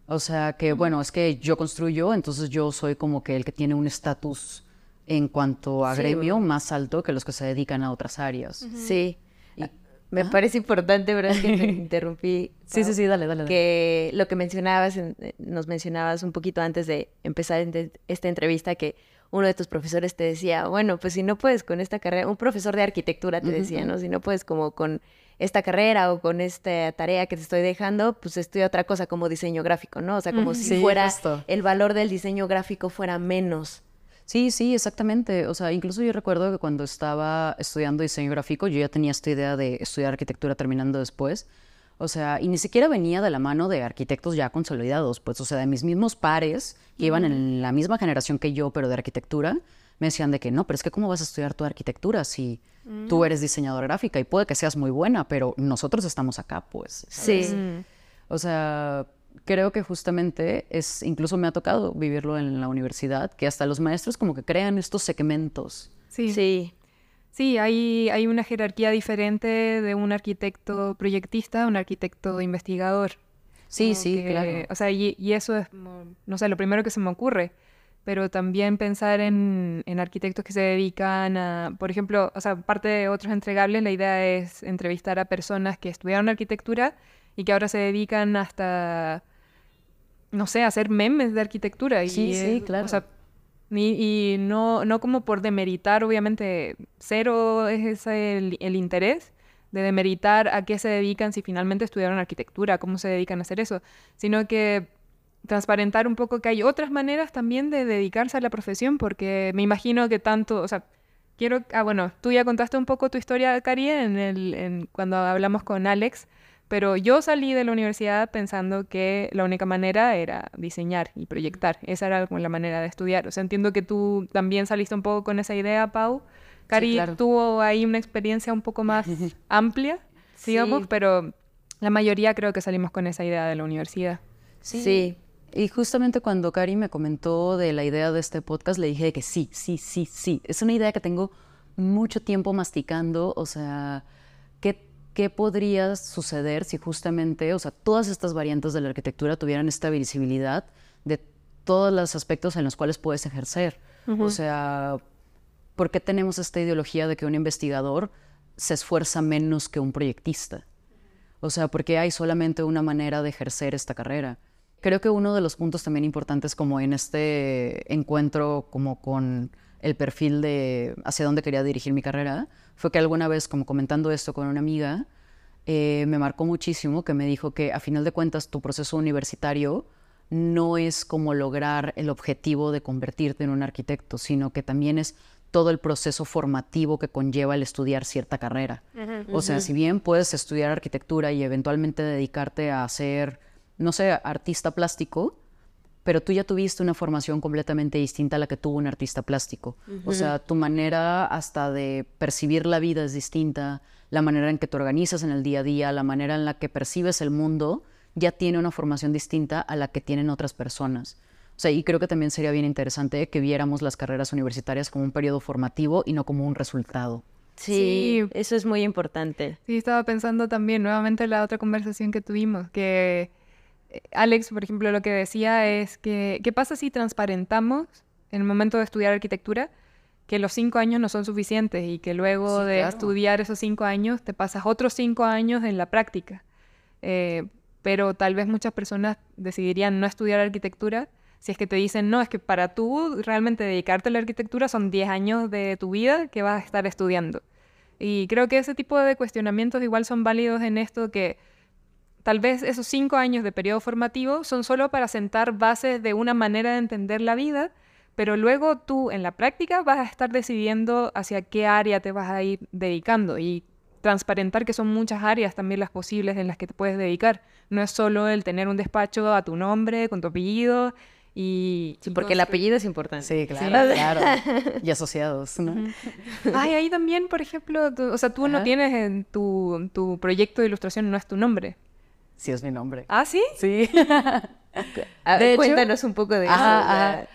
O sea que, bueno, es que yo construyo, entonces yo soy como que el que tiene un estatus en cuanto a gremio más alto que los que se dedican a otras áreas. Sí. Ah, me parece importante, ¿verdad? Que te [LAUGHS] interrumpí. sí, sí, sí, dale, dale, Que lo que mencionabas, eh, nos mencionabas un poquito antes de empezar esta entrevista, que uno de tus profesores te decía, bueno, pues si no puedes con esta carrera, un profesor de arquitectura te decía, ¿no? Si no puedes como con esta carrera o con esta tarea que te estoy dejando, pues estudia otra cosa como diseño gráfico, ¿no? O sea, como si fuera el valor del diseño gráfico fuera menos. Sí, sí, exactamente. O sea, incluso yo recuerdo que cuando estaba estudiando diseño gráfico, yo ya tenía esta idea de estudiar arquitectura terminando después. O sea, y ni siquiera venía de la mano de arquitectos ya consolidados, pues, o sea, de mis mismos pares que iban en la misma generación que yo, pero de arquitectura, me decían de que no, pero es que ¿cómo vas a estudiar tu arquitectura si tú eres diseñadora gráfica? Y puede que seas muy buena, pero nosotros estamos acá, pues. Sí. O sea, creo que justamente es, incluso me ha tocado vivirlo en la universidad, que hasta los maestros como que crean estos segmentos. Sí. Sí. Sí, hay, hay una jerarquía diferente de un arquitecto proyectista a un arquitecto investigador. Sí, sí, claro. O sea, y, y, eso es, no sé, lo primero que se me ocurre pero también pensar en, arquitectos que se dedican a, por ejemplo, o sea, parte de otros entregables, la idea es entrevistar a personas que estudiaron arquitectura y que ahora se dedican hasta, no sé, a hacer memes de arquitectura. Y, sí, sí, claro. O sea, y, no, no como por demeritar, obviamente, cero es ese el, el interés de demeritar a qué se dedican si finalmente estudiaron arquitectura, cómo se dedican a hacer eso, sino que transparentar un poco que hay otras maneras también de dedicarse a la profesión, porque me imagino que tanto, o sea, quiero, ah, bueno, tú ya contaste un poco tu historia, Cari, en el, en, cuando hablamos con Alex, pero yo salí de la universidad pensando que la única manera era diseñar y proyectar. Esa era la manera de estudiar. O sea, entiendo que tú también saliste un poco con esa idea, Pau. Cari tuvo ahí una experiencia un poco más [LAUGHS] amplia, digamos, pero la mayoría creo que salimos con esa idea de la universidad. Sí. Y justamente cuando Cari me comentó de la idea de este podcast, le dije que sí, sí, sí, sí. Es una idea que tengo mucho tiempo masticando, o sea, ¿qué, qué podría suceder si justamente, o sea, todas estas variantes de la arquitectura tuvieran esta visibilidad de todos los aspectos en los cuales puedes ejercer? O sea, ¿por qué tenemos esta ideología de que un investigador se esfuerza menos que un proyectista? O sea, ¿por qué hay solamente una manera de ejercer esta carrera? Creo que uno de los puntos también importantes como en este encuentro como con el perfil de hacia dónde quería dirigir mi carrera fue que alguna vez como comentando esto con una amiga eh, me marcó muchísimo que me dijo que a final de cuentas tu proceso universitario no es como lograr el objetivo de convertirte en un arquitecto, sino que también es todo el proceso formativo que conlleva el estudiar cierta carrera. O sea, si bien puedes estudiar arquitectura y eventualmente dedicarte a ser no sé, artista plástico, pero tú ya tuviste una formación completamente distinta a la que tuvo un artista plástico. O sea, tu manera hasta de percibir la vida es distinta, la manera en que te organizas en el día a día, la manera en la que percibes el mundo, ya tiene una formación distinta a la que tienen otras personas. O sea, y creo que también sería bien interesante que viéramos las carreras universitarias como un periodo formativo y no como un resultado. Sí, sí, eso es muy importante. Sí, estaba pensando también nuevamente en la otra conversación que tuvimos, que Alex, por ejemplo, lo que decía es que, ¿qué pasa si transparentamos en el momento de estudiar arquitectura que los cinco años no son suficientes y que luego de estudiar esos cinco años te pasas otros cinco años en la práctica? Eh, pero tal vez muchas personas decidirían no estudiar arquitectura si es que te dicen, no, es que para tú realmente dedicarte a la arquitectura son 10 años de tu vida que vas a estar estudiando. Y creo que ese tipo de cuestionamientos igual son válidos en esto que Tal vez esos cinco años de periodo formativo son solo para sentar bases de una manera de entender la vida, pero luego tú en la práctica vas a estar decidiendo hacia qué área te vas a ir dedicando y transparentar que son muchas áreas también las posibles en las que te puedes dedicar. No es solo el tener un despacho a tu nombre, con tu apellido y... Sí, porque el apellido es importante. Sí, claro, claro. Y asociados, ¿no? Ay, ahí también, por ejemplo, o sea, tú no tienes en tu, tu proyecto de ilustración, no es tu nombre. Sí, es mi nombre. ¿Ah, sí? Sí. [LAUGHS] cuéntanos un poco de eso.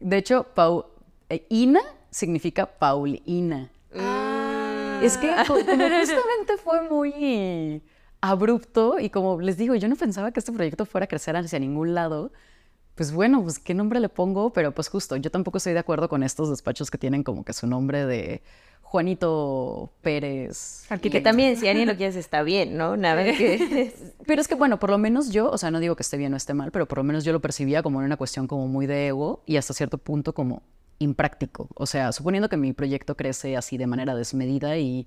De hecho, Pau, eh, Ina significa Paulina. Ah. Es que justamente fue muy abrupto y como les digo, yo no pensaba que este proyecto fuera a crecer hacia ningún lado. Pues bueno, pues qué nombre le pongo, pero pues justo, yo tampoco estoy de acuerdo con estos despachos que tienen como que su nombre de Juanito Pérez. Que también, si alguien lo quieres, está bien, ¿no? Nada que... [LAUGHS] pero es que, bueno, por lo menos yo, o sea, no digo que esté bien o esté mal, pero por lo menos yo lo percibía como una cuestión como muy de ego y hasta cierto punto como impráctico. O sea, suponiendo que mi proyecto crece así de manera desmedida y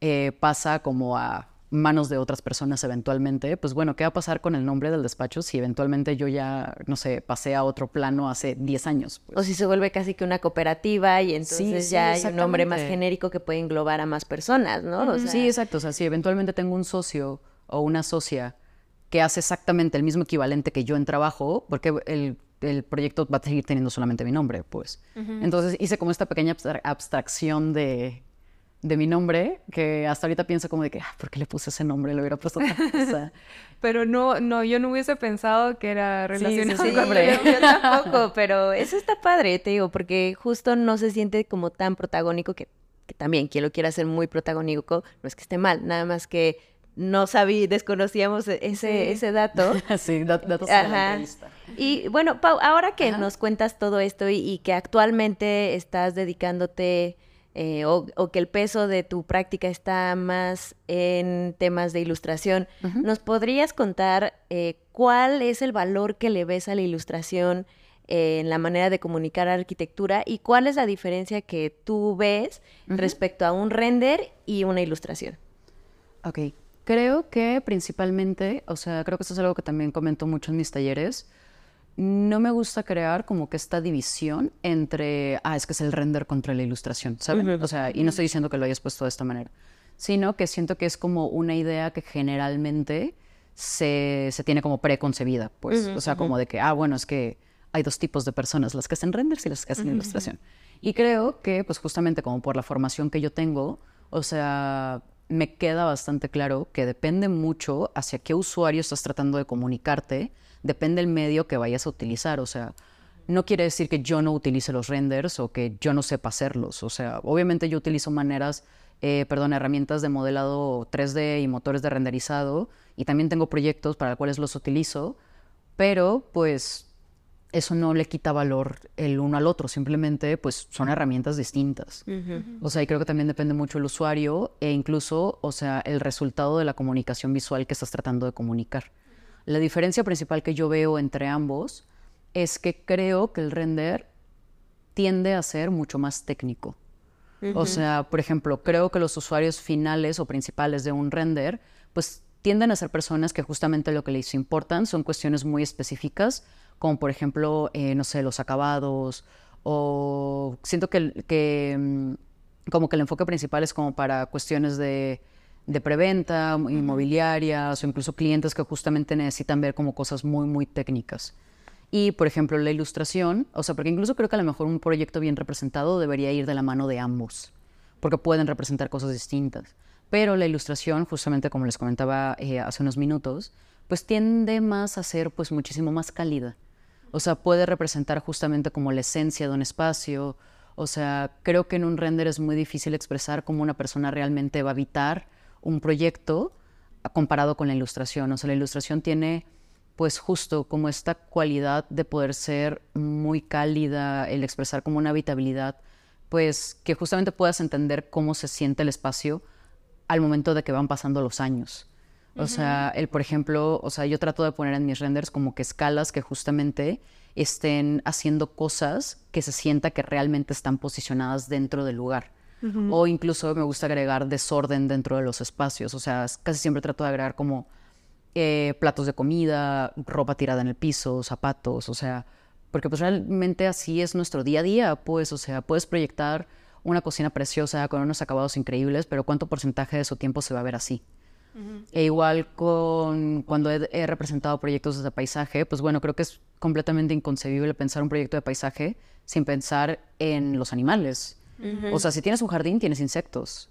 eh, pasa como a manos de otras personas eventualmente, pues bueno, ¿qué va a pasar con el nombre del despacho si eventualmente yo ya, no sé, pasé a otro plano hace 10 años? Pues? O si se vuelve casi que una cooperativa y entonces ya hay un nombre más genérico que puede englobar a más personas, ¿no? Sí, exacto. O sea, si eventualmente tengo un socio o una socia que hace exactamente el mismo equivalente que yo en trabajo, porque el, el proyecto va a seguir teniendo solamente mi nombre, pues. Entonces hice como esta pequeña abstracción de de mi nombre, que hasta ahorita pienso como de que, ah, ¿por qué le puse ese nombre? Le hubiera puesto otra cosa. [LAUGHS] pero no, no, yo no hubiese pensado que era relacionado sí, nombre. Yo, tampoco, pero eso está padre, te digo, porque justo no se siente como tan protagónico que, también quien lo quiera hacer muy protagónico, no es que esté mal, nada más que no sabí, desconocíamos e-, ese, ese dato. [LAUGHS] sí, datos de la entrevista. Y bueno, Pau, ahora que nos cuentas todo esto y que actualmente estás dedicándote eh, o, que el peso de tu práctica está más en temas de ilustración, ¿nos podrías contar eh, cuál es el valor que le ves a la ilustración en la manera de comunicar arquitectura y cuál es la diferencia que tú ves respecto a un render y una ilustración? Ok, creo que principalmente, o sea, creo que esto es algo que también comento mucho en mis talleres, no me gusta crear como que esta división entre, ah, es que es el render contra la ilustración, ¿saben? O sea, y no estoy diciendo que lo hayas puesto de esta manera, sino que siento que es como una idea que generalmente se, se tiene como preconcebida, pues, o sea, como de que, ah, bueno, es que hay dos tipos de personas, las que hacen renders y las que hacen ilustración. Y creo que, pues justamente como por la formación que yo tengo, o sea, me queda bastante claro que depende mucho hacia qué usuario estás tratando de comunicarte, depende el medio que vayas a utilizar, o sea, no quiere decir que yo no utilice los renders o que yo no sepa hacerlos, o sea, obviamente yo utilizo maneras, eh, perdón, herramientas de modelado 3D y motores de renderizado y también tengo proyectos para los cuales los utilizo, pero pues eso no le quita valor el uno al otro, simplemente pues son herramientas distintas. O sea, y creo que también depende mucho el usuario e incluso, o sea, el resultado de la comunicación visual que estás tratando de comunicar. La diferencia principal que yo veo entre ambos es que creo que el render tiende a ser mucho más técnico. O sea, por ejemplo, creo que los usuarios finales o principales de un render, pues tienden a ser personas que justamente lo que les importan son cuestiones muy específicas como por ejemplo, eh, no sé, los acabados, o siento que, que, mm, como que el enfoque principal es como para cuestiones de, de preventa, inmobiliarias, o incluso clientes que justamente necesitan ver como cosas muy, muy técnicas. Y, por ejemplo, la ilustración, o sea, porque incluso creo que a lo mejor un proyecto bien representado debería ir de la mano de ambos, porque pueden representar cosas distintas. Pero la ilustración, justamente como les comentaba eh, hace unos minutos, pues tiende más a ser pues muchísimo más cálida. O sea, puede representar justamente como la esencia de un espacio. O sea, creo que en un render es muy difícil expresar cómo una persona realmente va a habitar un proyecto comparado con la ilustración. O sea, la ilustración tiene pues justo como esta cualidad de poder ser muy cálida, el expresar como una habitabilidad, pues que justamente puedas entender cómo se siente el espacio al momento de que van pasando los años. O sea, el, por ejemplo, o sea, yo trato de poner en mis renders como que escalas que justamente estén haciendo cosas que se sienta que realmente están posicionadas dentro del lugar. O incluso me gusta agregar desorden dentro de los espacios. O sea, casi siempre trato de agregar como eh, platos de comida, ropa tirada en el piso, zapatos, o sea, porque pues realmente así es nuestro día a día, pues, o sea, puedes proyectar una cocina preciosa con unos acabados increíbles, pero ¿cuánto porcentaje de su tiempo se va a ver así? E igual con cuando he, representado proyectos de paisaje, pues bueno, creo que es completamente inconcebible pensar un proyecto de paisaje sin pensar en los animales. O sea, si tienes un jardín, tienes insectos,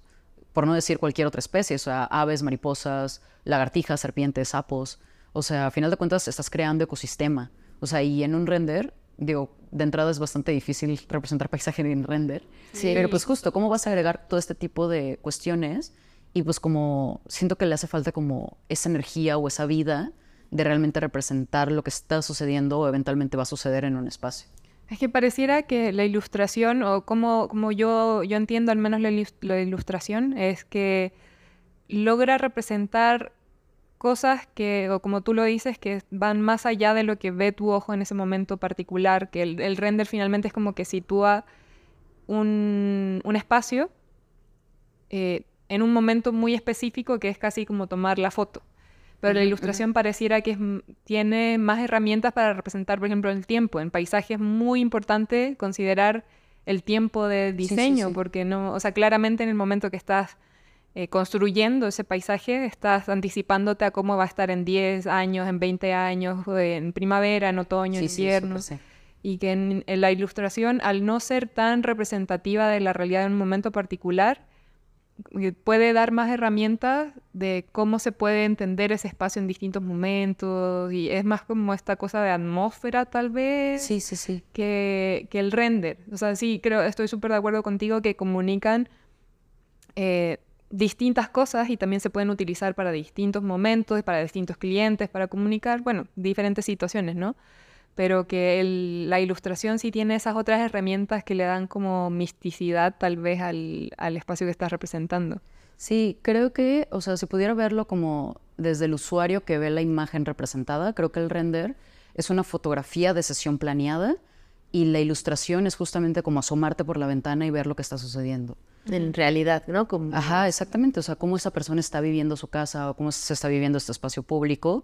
por no decir cualquier otra especie, o sea, aves, mariposas, lagartijas, serpientes, sapos. O sea, a final de cuentas estás creando ecosistema. O sea, y en un render, digo, de entrada es bastante difícil representar paisaje en render. Sí. Pero pues justo, ¿cómo vas a agregar todo este tipo de cuestiones? y pues como siento que le hace falta como esa energía o esa vida de realmente representar lo que está sucediendo o eventualmente va a suceder en un espacio. Es que pareciera que la ilustración, o como, como yo, yo entiendo al menos la, ilustración, es que logra representar cosas que, o como tú lo dices, que van más allá de lo que ve tu ojo en ese momento particular, que el, render finalmente es como que sitúa un, un espacio eh, en un momento muy específico que es casi como tomar la foto. Pero la ilustración pareciera que tiene más herramientas para representar, por ejemplo, el tiempo. En paisaje es muy importante considerar el tiempo de diseño, porque no, o sea, claramente en el momento que estás eh, construyendo ese paisaje, estás anticipándote a cómo va a estar en 10 años, en 20 años, en primavera, en otoño, en invierno. y que en, la ilustración, al no ser tan representativa de la realidad en un momento particular, puede dar más herramientas de cómo se puede entender ese espacio en distintos momentos y es más como esta cosa de atmósfera tal vez sí sí sí. que, que el render. O sea sí creo estoy súper de acuerdo contigo que comunican eh, distintas cosas y también se pueden utilizar para distintos momentos para distintos clientes para comunicar bueno diferentes situaciones no pero que la ilustración sí tiene esas otras herramientas que le dan como misticidad tal vez al, al, espacio que estás representando. Sí, creo que, o sea, si pudiera verlo como desde el usuario que ve la imagen representada, creo que el render es una fotografía de sesión planeada y la ilustración es justamente como asomarte por la ventana y ver lo que está sucediendo. En realidad, ¿no? Como... Ajá, exactamente. O sea, cómo esa persona está viviendo su casa o cómo se está viviendo este espacio público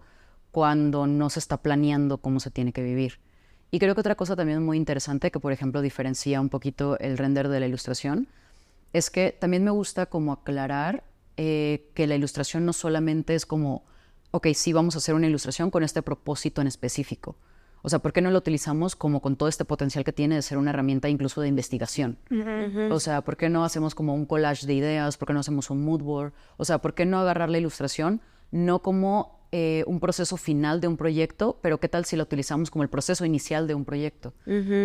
cuando no se está planeando cómo se tiene que vivir. Y creo que otra cosa también muy interesante que, por ejemplo, diferencia un poquito el render de la ilustración, es que también me gusta como aclarar eh, que la ilustración no solamente es como, ok, sí, vamos a hacer una ilustración con este propósito en específico. O sea, ¿por qué no lo utilizamos como con todo este potencial que tiene de ser una herramienta incluso de investigación? O sea, ¿por qué no hacemos como un collage de ideas? ¿Por qué no hacemos un mood board? O sea, ¿por qué no agarrar la ilustración no como eh, un proceso final de un proyecto, pero qué tal si lo utilizamos como el proceso inicial de un proyecto?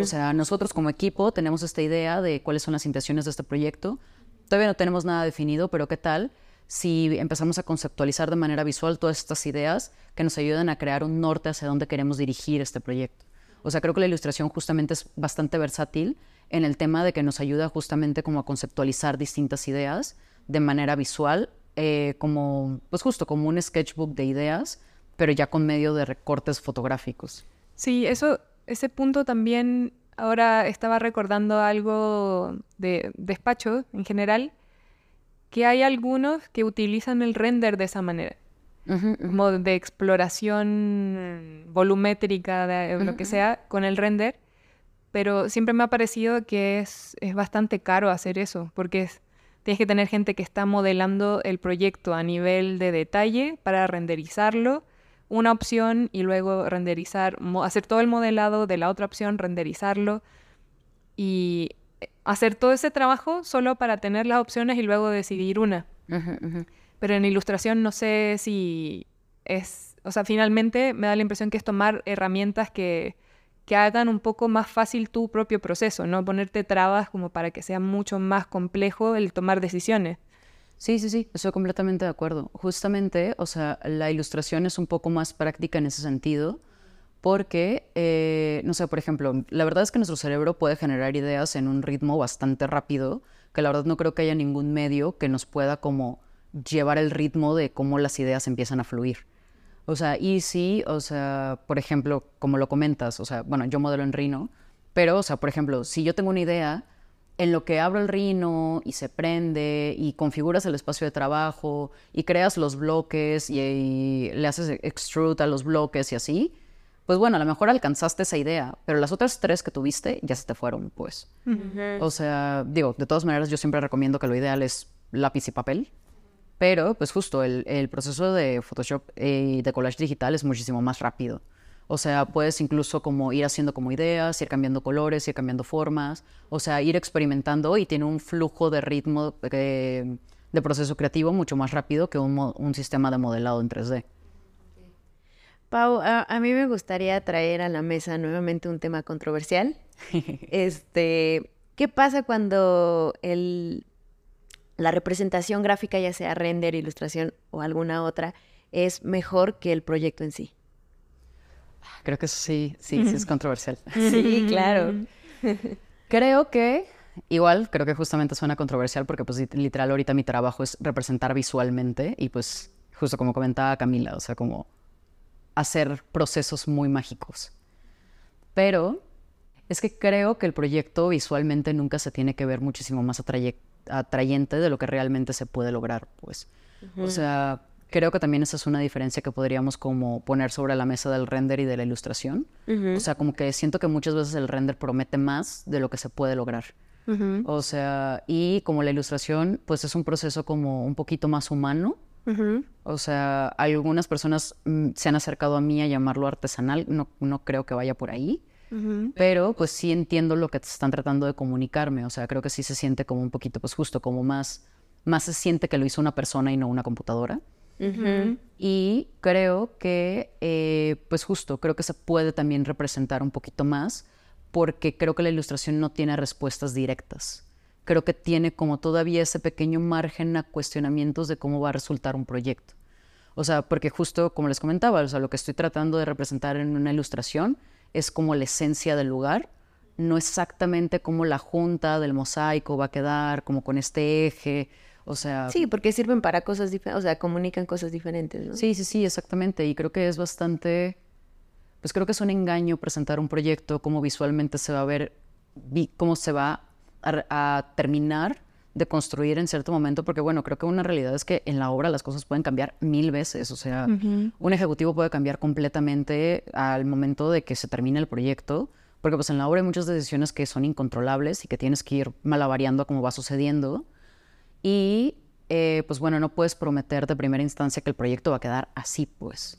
O sea, nosotros como equipo tenemos esta idea de cuáles son las intenciones de este proyecto. Todavía no tenemos nada definido, pero qué tal si empezamos a conceptualizar de manera visual todas estas ideas que nos ayudan a crear un norte hacia dónde queremos dirigir este proyecto. O sea, creo que la ilustración justamente es bastante versátil en el tema de que nos ayuda justamente como a conceptualizar distintas ideas de manera visual, eh, como, pues justo como un sketchbook de ideas, pero ya con medio de recortes fotográficos. Sí, eso, ese punto también, ahora estaba recordando algo de despacho en general, que hay algunos que utilizan el render de esa manera. Como de exploración volumétrica, de lo que sea, con el render. Pero siempre me ha parecido que es, es bastante caro hacer eso, porque tienes que tener gente que está modelando el proyecto a nivel de detalle para renderizarlo, una opción y luego renderizar, hacer todo el modelado de la otra opción, renderizarlo. Y hacer todo ese trabajo solo para tener las opciones y luego decidir una. Pero en ilustración no sé si es, o sea, finalmente me da la impresión que es tomar herramientas que, que hagan un poco más fácil tu propio proceso, no ponerte trabas como para que sea mucho más complejo el tomar decisiones. Sí, sí, sí, estoy completamente de acuerdo. Justamente, o sea, la ilustración es un poco más práctica en ese sentido porque, eh, no sé, por ejemplo, la verdad es que nuestro cerebro puede generar ideas en un ritmo bastante rápido, que la verdad no creo que haya ningún medio que nos pueda como llevar el ritmo de cómo las ideas empiezan a fluir. O sea, y sí, o sea, por ejemplo, como lo comentas, o sea, bueno, yo modelo en Rhino, pero, o sea, por ejemplo, si yo tengo una idea, en lo que abro el Rhino y se prende y configuras el espacio de trabajo y creas los bloques y, y le haces extrude a los bloques y así, pues bueno, a lo mejor alcanzaste esa idea, pero las otras tres que tuviste ya se te fueron, pues. O sea, digo, de todas maneras yo siempre recomiendo que lo ideal es lápiz y papel, pero pues justo el, proceso de Photoshop y de collage digital es muchísimo más rápido. O sea, puedes incluso como ir haciendo como ideas, ir cambiando colores, ir cambiando formas, o sea, ir experimentando y tiene un flujo de ritmo de, proceso creativo mucho más rápido que un, un sistema de modelado en 3D. Pau, a, mí me gustaría traer a la mesa nuevamente un tema controversial. [LAUGHS] este, ¿qué pasa cuando el, la representación gráfica, ya sea render, ilustración o alguna otra, es mejor que el proyecto en sí? Creo que eso sí, sí, sí es [LAUGHS] controversial. sí, claro. [LAUGHS] creo que igual, creo que justamente suena controversial porque pues literal ahorita mi trabajo es representar visualmente y pues justo como comentaba Camila, o sea, como hacer procesos muy mágicos. Pero es que creo que el proyecto visualmente nunca se tiene que ver muchísimo más atrayente de lo que realmente se puede lograr, pues. O sea, creo que también esa es una diferencia que podríamos como poner sobre la mesa del render y de la ilustración. O sea, como que siento que muchas veces el render promete más de lo que se puede lograr. O sea, y como la ilustración, pues es un proceso como un poquito más humano o sea, algunas personas mm, se han acercado a mí a llamarlo artesanal, no, no creo que vaya por ahí, pero pues sí entiendo lo que están tratando de comunicarme, o sea, creo que sí se siente como un poquito, pues justo, como más, más se siente que lo hizo una persona y no una computadora. Y creo que, eh, pues justo, creo que se puede también representar un poquito más porque creo que la ilustración no tiene respuestas directas creo que tiene como todavía ese pequeño margen a cuestionamientos de cómo va a resultar un proyecto. O sea, porque justo como les comentaba, o sea, lo que estoy tratando de representar en una ilustración es como la esencia del lugar, no exactamente como la junta del mosaico va a quedar, como con este eje, o sea... Sí, porque sirven para cosas diferentes, o sea, comunican cosas diferentes, ¿no? Sí, sí, sí, exactamente, y creo que es bastante... Pues creo que es un engaño presentar un proyecto, cómo visualmente se va a ver, cómo se va a, terminar de construir en cierto momento, porque bueno, creo que una realidad es que en la obra las cosas pueden cambiar mil veces, o sea, un ejecutivo puede cambiar completamente al momento de que se termine el proyecto, porque pues en la obra hay muchas decisiones que son incontrolables y que tienes que ir malavariando como va sucediendo, y eh, pues bueno, no puedes prometer de primera instancia que el proyecto va a quedar así, pues.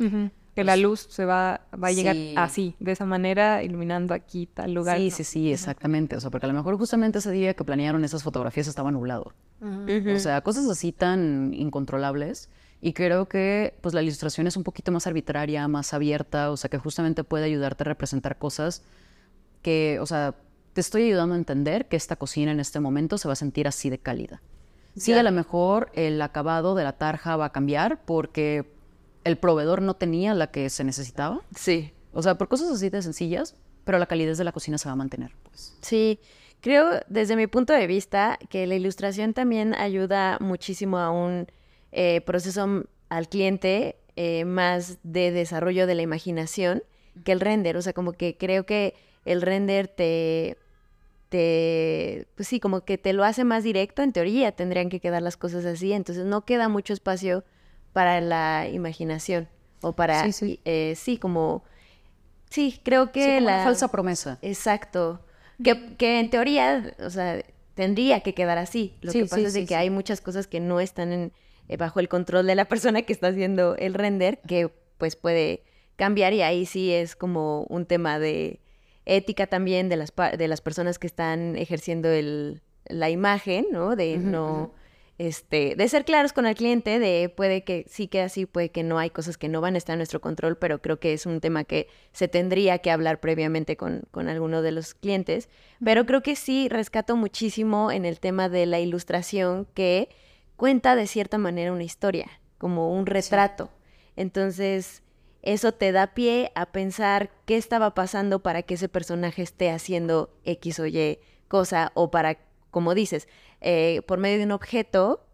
Que la luz se va, va a llegar así, de esa manera, iluminando aquí tal lugar. Sí, sí, sí, exactamente. O sea, porque a lo mejor justamente ese día que planearon esas fotografías estaba nublado. O sea, cosas así tan incontrolables. Y creo que pues la ilustración es un poquito más arbitraria, más abierta, o sea, que justamente puede ayudarte a representar cosas que, o sea, te estoy ayudando a entender que esta cocina en este momento se va a sentir así de cálida. Sí, a lo mejor el acabado de la tarja va a cambiar porque el proveedor no tenía la que se necesitaba. Sí. O sea, por cosas así de sencillas, pero la calidez de la cocina se va a mantener, pues. Sí, creo desde mi punto de vista que la ilustración también ayuda muchísimo a un eh, proceso al cliente eh, más de desarrollo de la imaginación que el render. O sea, como que creo que el render te, te, pues sí, como que te lo hace más directo. En teoría tendrían que quedar las cosas así, entonces no queda mucho espacio para la imaginación o para, sí, sí. Eh, sí como, sí, creo que la... falsa promesa. Exacto. Que, que, en teoría, o sea, tendría que quedar así. Lo que pasa es de que hay muchas cosas que no están en, eh, bajo el control de la persona que está haciendo el render, que pues puede cambiar y ahí sí es como un tema de ética también de las, de las personas que están ejerciendo el, la imagen, ¿no? De no este, de ser claros con el cliente, de puede que sí que así, puede que no, hay cosas que no van a estar en nuestro control, pero creo que es un tema que se tendría que hablar previamente con, con alguno de los clientes. Pero creo que sí rescato muchísimo en el tema de la ilustración que cuenta de cierta manera una historia, como un retrato. Entonces, eso te da pie a pensar qué estaba pasando para que ese personaje esté haciendo X o Y cosa o para como dices, eh, por medio de un objeto,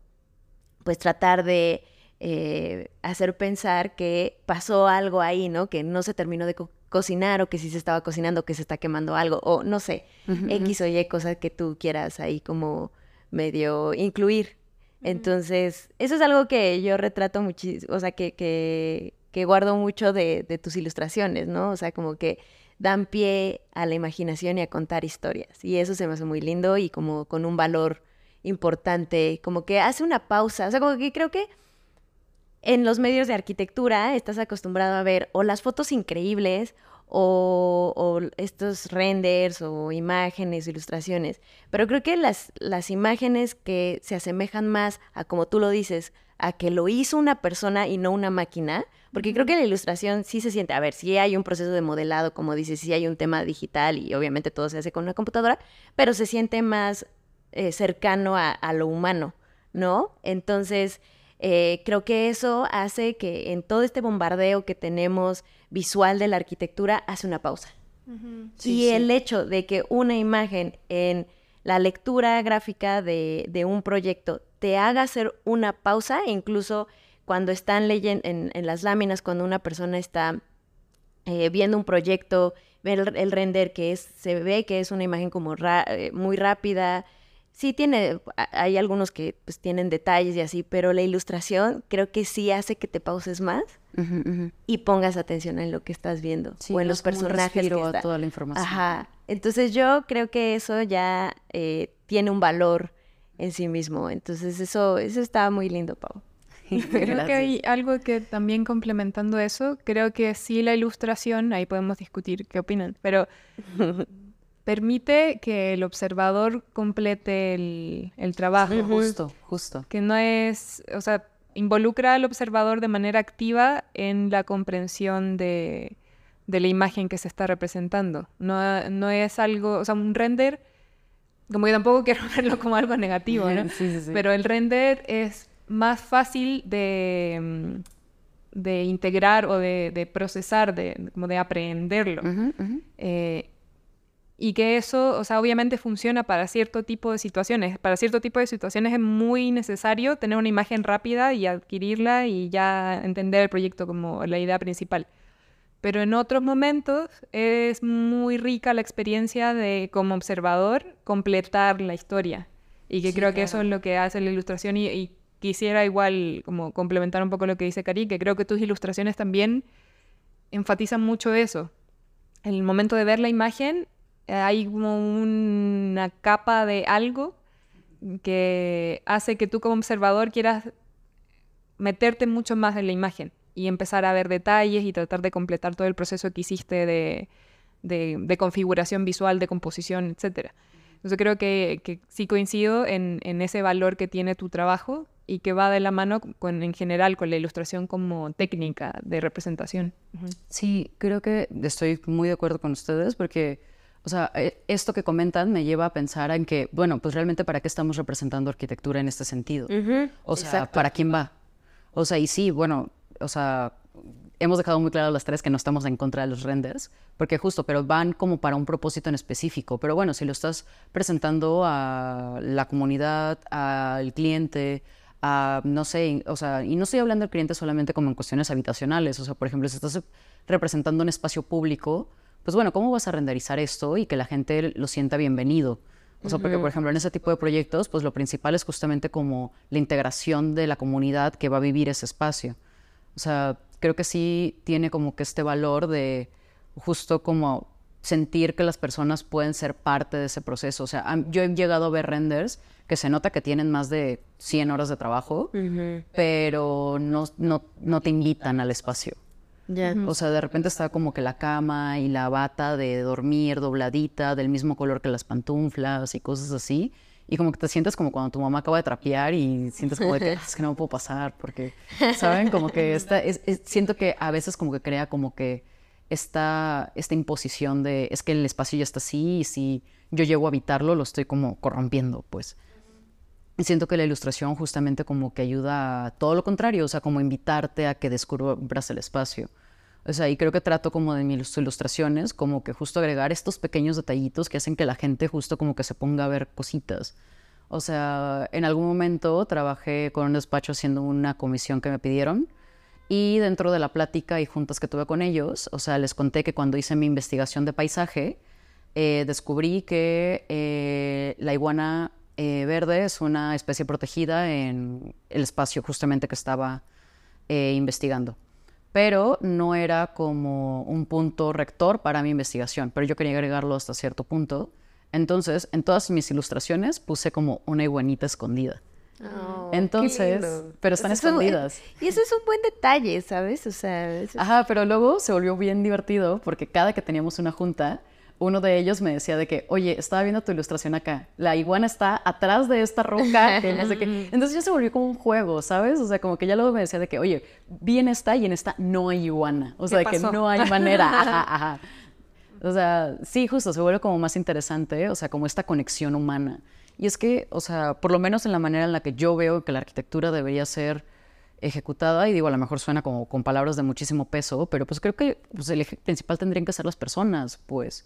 pues tratar de eh, hacer pensar que pasó algo ahí, ¿no? Que no se terminó de cocinar o que si se estaba cocinando, que se está quemando algo, o no sé, X o Y cosas que tú quieras ahí como medio incluir. Entonces, eso es algo que yo retrato muchísimo, o sea, que, que, que guardo mucho de, de, tus ilustraciones, ¿no? O sea, como que dan pie a la imaginación y a contar historias. Y eso se me hace muy lindo y como con un valor importante, como que hace una pausa. O sea, como que creo que en los medios de arquitectura estás acostumbrado a ver o las fotos increíbles o, estos renders o imágenes, ilustraciones. Pero creo que las, las imágenes que se asemejan más a, como tú lo dices, a que lo hizo una persona y no una máquina, porque creo que la ilustración sí se siente, a ver, sí hay un proceso de modelado, como dices, sí hay un tema digital y obviamente todo se hace con una computadora, pero se siente más eh, cercano a, lo humano, ¿no? Entonces, eh, creo que eso hace que en todo este bombardeo que tenemos visual de la arquitectura, hace una pausa. y el hecho de que una imagen en la lectura gráfica de, de un proyecto te haga hacer una pausa, incluso cuando están leyendo en, las láminas, cuando una persona está eh, viendo un proyecto, ver el, render que es, se ve que es una imagen como muy rápida. Sí tiene, hay algunos que pues tienen detalles y así, pero la ilustración creo que sí hace que te pauses más y pongas atención en lo que estás viendo o en los personajes que a toda la información. Ajá. Entonces yo creo que eso ya eh, tiene un valor en sí mismo. Entonces eso, eso está muy lindo, Pau. [LAUGHS] Creo que hay algo que también complementando eso, creo que sí la ilustración, ahí podemos discutir qué opinan, pero [LAUGHS] permite que el observador complete el, trabajo. Justo, justo. Que no es, o sea, involucra al observador de manera activa en la comprensión de, de la imagen que se está representando. No, no es algo, o sea, un render como que tampoco [LAUGHS] quiero verlo como algo negativo, ¿no? Sí, sí, sí. Pero el render es más fácil de, mm, de integrar o de, procesar, de, como de aprenderlo. Eh, y que eso, o sea, obviamente funciona para cierto tipo de situaciones. Para cierto tipo de situaciones es muy necesario tener una imagen rápida y adquirirla y ya entender el proyecto como la idea principal pero en otros momentos es muy rica la experiencia de como observador completar la historia Y que creo que eso es lo que hace la ilustración y, y, quisiera igual como complementar un poco lo que dice Cari, que creo que tus ilustraciones también enfatizan mucho eso. En el momento de ver la imagen hay como una capa de algo que hace que tú como observador quieras meterte mucho más en la imagen y empezar a ver detalles y tratar de completar todo el proceso que hiciste de, de, configuración visual, de composición, etc. Entonces creo que, que sí coincido en, en, ese valor que tiene tu trabajo y que va de la mano con, en general con la ilustración como técnica de representación. Sí, creo que estoy muy de acuerdo con ustedes porque, o sea, e, esto que comentan me lleva a pensar en que, bueno, pues realmente para qué estamos representando arquitectura en este sentido. O sea, ¿para quién va? O sea, y sí, bueno, o sea, hemos dejado muy claro las tres que no estamos en contra de los renders, porque justo, pero van como para un propósito en específico. Pero bueno, si lo estás presentando a la comunidad, al cliente, a, no sé, o sea, y no estoy hablando del cliente solamente como en cuestiones habitacionales, o sea, por ejemplo, si estás representando un espacio público, pues bueno, ¿cómo vas a renderizar esto y que la gente lo sienta bienvenido? O sea, porque por ejemplo en ese tipo de proyectos, pues lo principal es justamente como la integración de la comunidad que va a vivir ese espacio. O sea, creo que sí tiene como que este valor de justo como sentir que las personas pueden ser parte de ese proceso. O sea, yo he llegado a ver renders que se nota que tienen más de 100 horas de trabajo, pero no, no, no, te invitan al espacio. O sea, de repente está como que la cama y la bata de dormir dobladita, del mismo color que las pantuflas y cosas así. Y como que te sientes como cuando tu mamá acaba de trapear y sientes como de que, [LAUGHS] ah, es que no me puedo pasar porque, ¿saben? Como que esta, [LAUGHS] es, siento que a veces como que crea como que esta, esta imposición de, es que el espacio ya está así y si yo llego a habitarlo lo estoy como corrompiendo, pues. Y siento que la ilustración justamente como que ayuda a todo lo contrario, o sea, como invitarte a que descubras el espacio. Sea, y creo que trato como de mis ilustraciones, como que justo agregar estos pequeños detallitos que hacen que la gente justo como que se ponga a ver cositas. O sea, en algún momento trabajé con un despacho haciendo una comisión que me pidieron y dentro de la plática y juntas que tuve con ellos, o sea, les conté que cuando hice mi investigación de paisaje, eh, descubrí que eh, la iguana eh, verde es una especie protegida en el espacio justamente que estaba investigando pero no era como un punto rector para mi investigación, pero yo quería agregarlo hasta cierto punto. Entonces, en todas mis ilustraciones puse como una iguanita escondida. Oh, Entonces, pero están escondidas. y eso es un buen detalle, ¿sabes? O sea, Ajá, pero luego se volvió bien divertido porque cada que teníamos una junta, uno de ellos me decía de que, oye, estaba viendo tu ilustración acá, la iguana está atrás de esta roca, [LAUGHS] que no sé qué. Entonces ya se volvió como un juego, ¿sabes? O sea, como que ya luego me decía de que, oye, vi en esta y en esta no hay iguana. O sea, de que no hay manera. [LAUGHS] Ajá, ajá. O sea, sí, justo, se vuelve como más interesante, o sea, como esta conexión humana. Y es que, o sea, por lo menos en la manera en la que yo veo que la arquitectura debería ser ejecutada, y digo, a lo mejor suena como con palabras de muchísimo peso, pero pues creo que pues, el eje principal tendrían que ser las personas, pues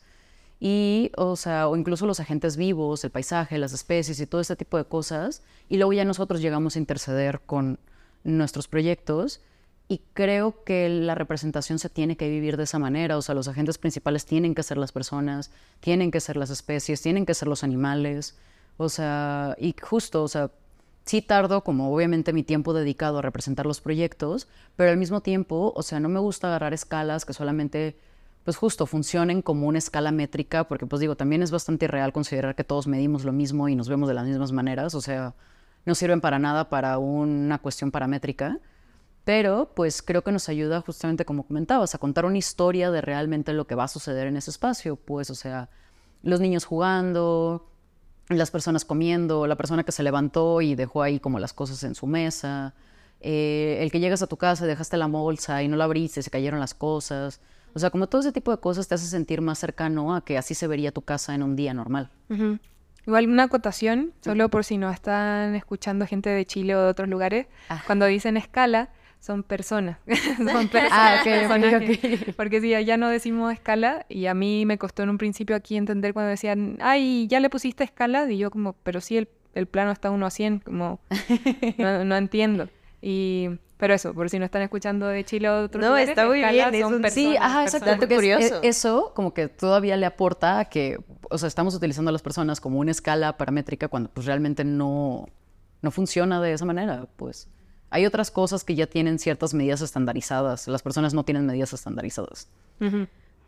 y, o sea, o incluso los agentes vivos, el paisaje, las especies y todo este tipo de cosas. Y luego ya nosotros llegamos a interceder con nuestros proyectos. Y creo que la representación se tiene que vivir de esa manera, o sea, los agentes principales tienen que ser las personas, tienen que ser las especies, tienen que ser los animales, o sea, y justo, o sea, sí tardo como obviamente mi tiempo dedicado a representar los proyectos, pero al mismo tiempo, o sea, no me gusta agarrar escalas que solamente pues justo funcionen como una escala métrica, porque pues digo, también es bastante irreal considerar que todos medimos lo mismo y nos vemos de las mismas maneras, o sea, no sirven para nada para una cuestión paramétrica, pero pues creo que nos ayuda justamente como comentabas, a contar una historia de realmente lo que va a suceder en ese espacio, pues o sea, los niños jugando, las personas comiendo, la persona que se levantó y dejó ahí como las cosas en su mesa, eh, el que llegas a tu casa, dejaste la bolsa y no la abriste, se cayeron las cosas. O sea, como todo ese tipo de cosas te hace sentir más cercano a que así se vería tu casa en un día normal. Igual una acotación, solo por si no están escuchando gente de Chile o de otros lugares, ah. cuando dicen escala, son personas. [LAUGHS] son personas. Ah, ok, [LAUGHS] Porque si ya no decimos escala, y a mí me costó en un principio aquí entender cuando decían, ay, ya le pusiste escala, y yo como, pero sí, el, el plano está uno a 100, como, [LAUGHS] no, no entiendo. Y pero eso, por si no están escuchando de Chile o de otros no, está muy bien. sí, ajá, exacto. Curioso. eso como que todavía le aporta a que, o sea, estamos utilizando a las personas como una escala paramétrica cuando pues realmente no, no funciona de esa manera, pues. Hay otras cosas que ya tienen ciertas medidas estandarizadas. Las personas no tienen medidas estandarizadas.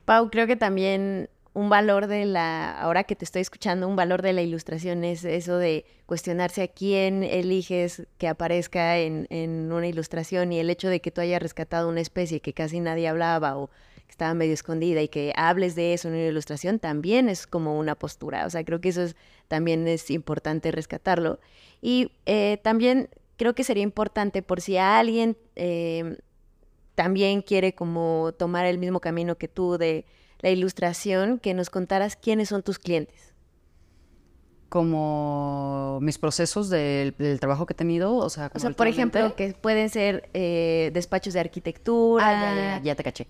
Pau, creo que también un valor de la, ahora que te estoy escuchando, un valor de la ilustración es eso de cuestionarse a quién eliges que aparezca en, en una ilustración y el hecho de que tú hayas rescatado una especie que casi nadie hablaba o que estaba medio escondida y que hables de eso en una ilustración también es como una postura. O sea, creo que eso es, también es importante rescatarlo. Y eh, también creo que sería importante por si alguien eh, también quiere como tomar el mismo camino que tú de la ilustración, que nos contaras quiénes son tus clientes. Como mis procesos del, trabajo que he tenido, o sea, o sea por ejemplo, que pueden ser eh, despachos de arquitectura. Ah, ya, te caché.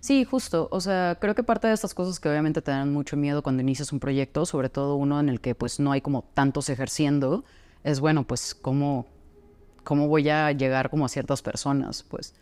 Sí, justo. O sea, creo que parte de estas cosas que obviamente te dan mucho miedo cuando inicias un proyecto, sobre todo uno en el que pues no hay como tantos ejerciendo, es bueno, pues cómo, cómo voy a llegar como a ciertas personas, pues.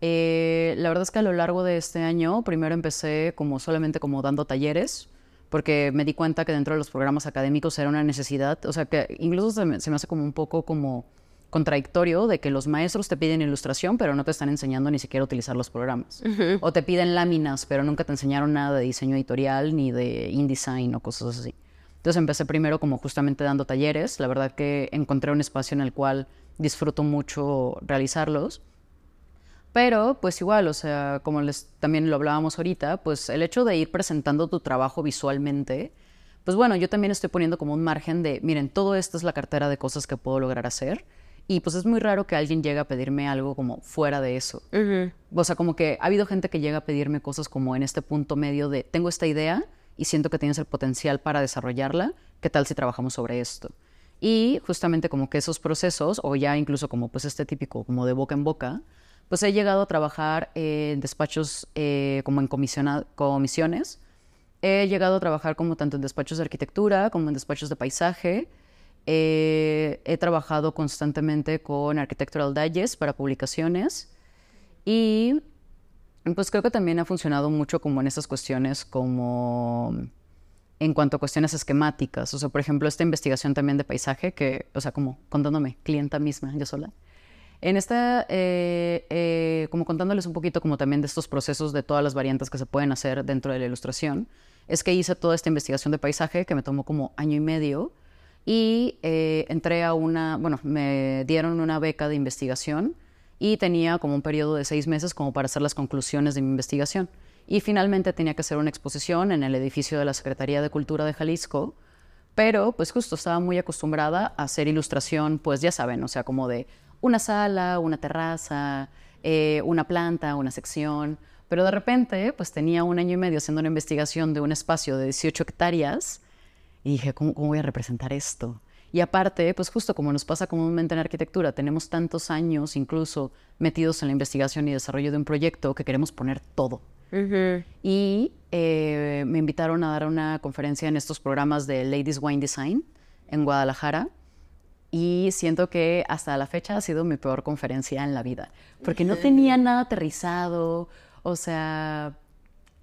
Eh, la verdad es que a lo largo de este año, primero empecé como solamente como dando talleres, porque me di cuenta que dentro de los programas académicos era una necesidad, o sea, que incluso se me, hace como un poco como contradictorio de que los maestros te piden ilustración, pero no te están enseñando ni siquiera a utilizar los programas. O te piden láminas, pero nunca te enseñaron nada de diseño editorial ni de InDesign o cosas así. Entonces empecé primero como justamente dando talleres. La verdad que encontré un espacio en el cual disfruto mucho realizarlos. Pero, pues igual, o sea, como les también lo hablábamos ahorita, pues el hecho de ir presentando tu trabajo visualmente, pues bueno, yo también estoy poniendo como un margen de, miren, todo esto es la cartera de cosas que puedo lograr hacer. Y pues es muy raro que alguien llegue a pedirme algo como fuera de eso. O sea, como que ha habido gente que llega a pedirme cosas como en este punto medio de, tengo esta idea y siento que tienes el potencial para desarrollarla, ¿qué tal si trabajamos sobre esto? Y justamente como que esos procesos, o ya incluso como pues este típico como de boca en boca, pues he llegado a trabajar en despachos eh, como en comisiones. He llegado a trabajar como tanto en despachos de arquitectura como en despachos de paisaje. Eh, he trabajado constantemente con Architectural Digest para publicaciones y pues creo que también ha funcionado mucho como en estas cuestiones como en cuanto a cuestiones esquemáticas. O sea, por ejemplo, esta investigación también de paisaje que, o sea, como contándome, clienta misma, yo sola. En esta, eh, eh, como contándoles un poquito como también de estos procesos de todas las variantes que se pueden hacer dentro de la ilustración, es que hice toda esta investigación de paisaje que me tomó como año y medio y eh, entré a una, bueno, me dieron una beca de investigación y tenía como un periodo de seis meses como para hacer las conclusiones de mi investigación. Y finalmente tenía que hacer una exposición en el edificio de la Secretaría de Cultura de Jalisco, pero pues justo estaba muy acostumbrada a hacer ilustración, pues ya saben, o sea, como de una sala, una terraza, eh, una planta, una sección. Pero de repente, pues tenía un año y medio haciendo una investigación de un espacio de 18 hectáreas y dije, ¿cómo, voy a representar esto? Y aparte, pues justo como nos pasa comúnmente en arquitectura, tenemos tantos años incluso metidos en la investigación y desarrollo de un proyecto que queremos poner todo. Y eh, me invitaron a dar una conferencia en estos programas de Ladies Wine Design en Guadalajara y siento que hasta la fecha ha sido mi peor conferencia en la vida, porque no tenía nada aterrizado, o sea,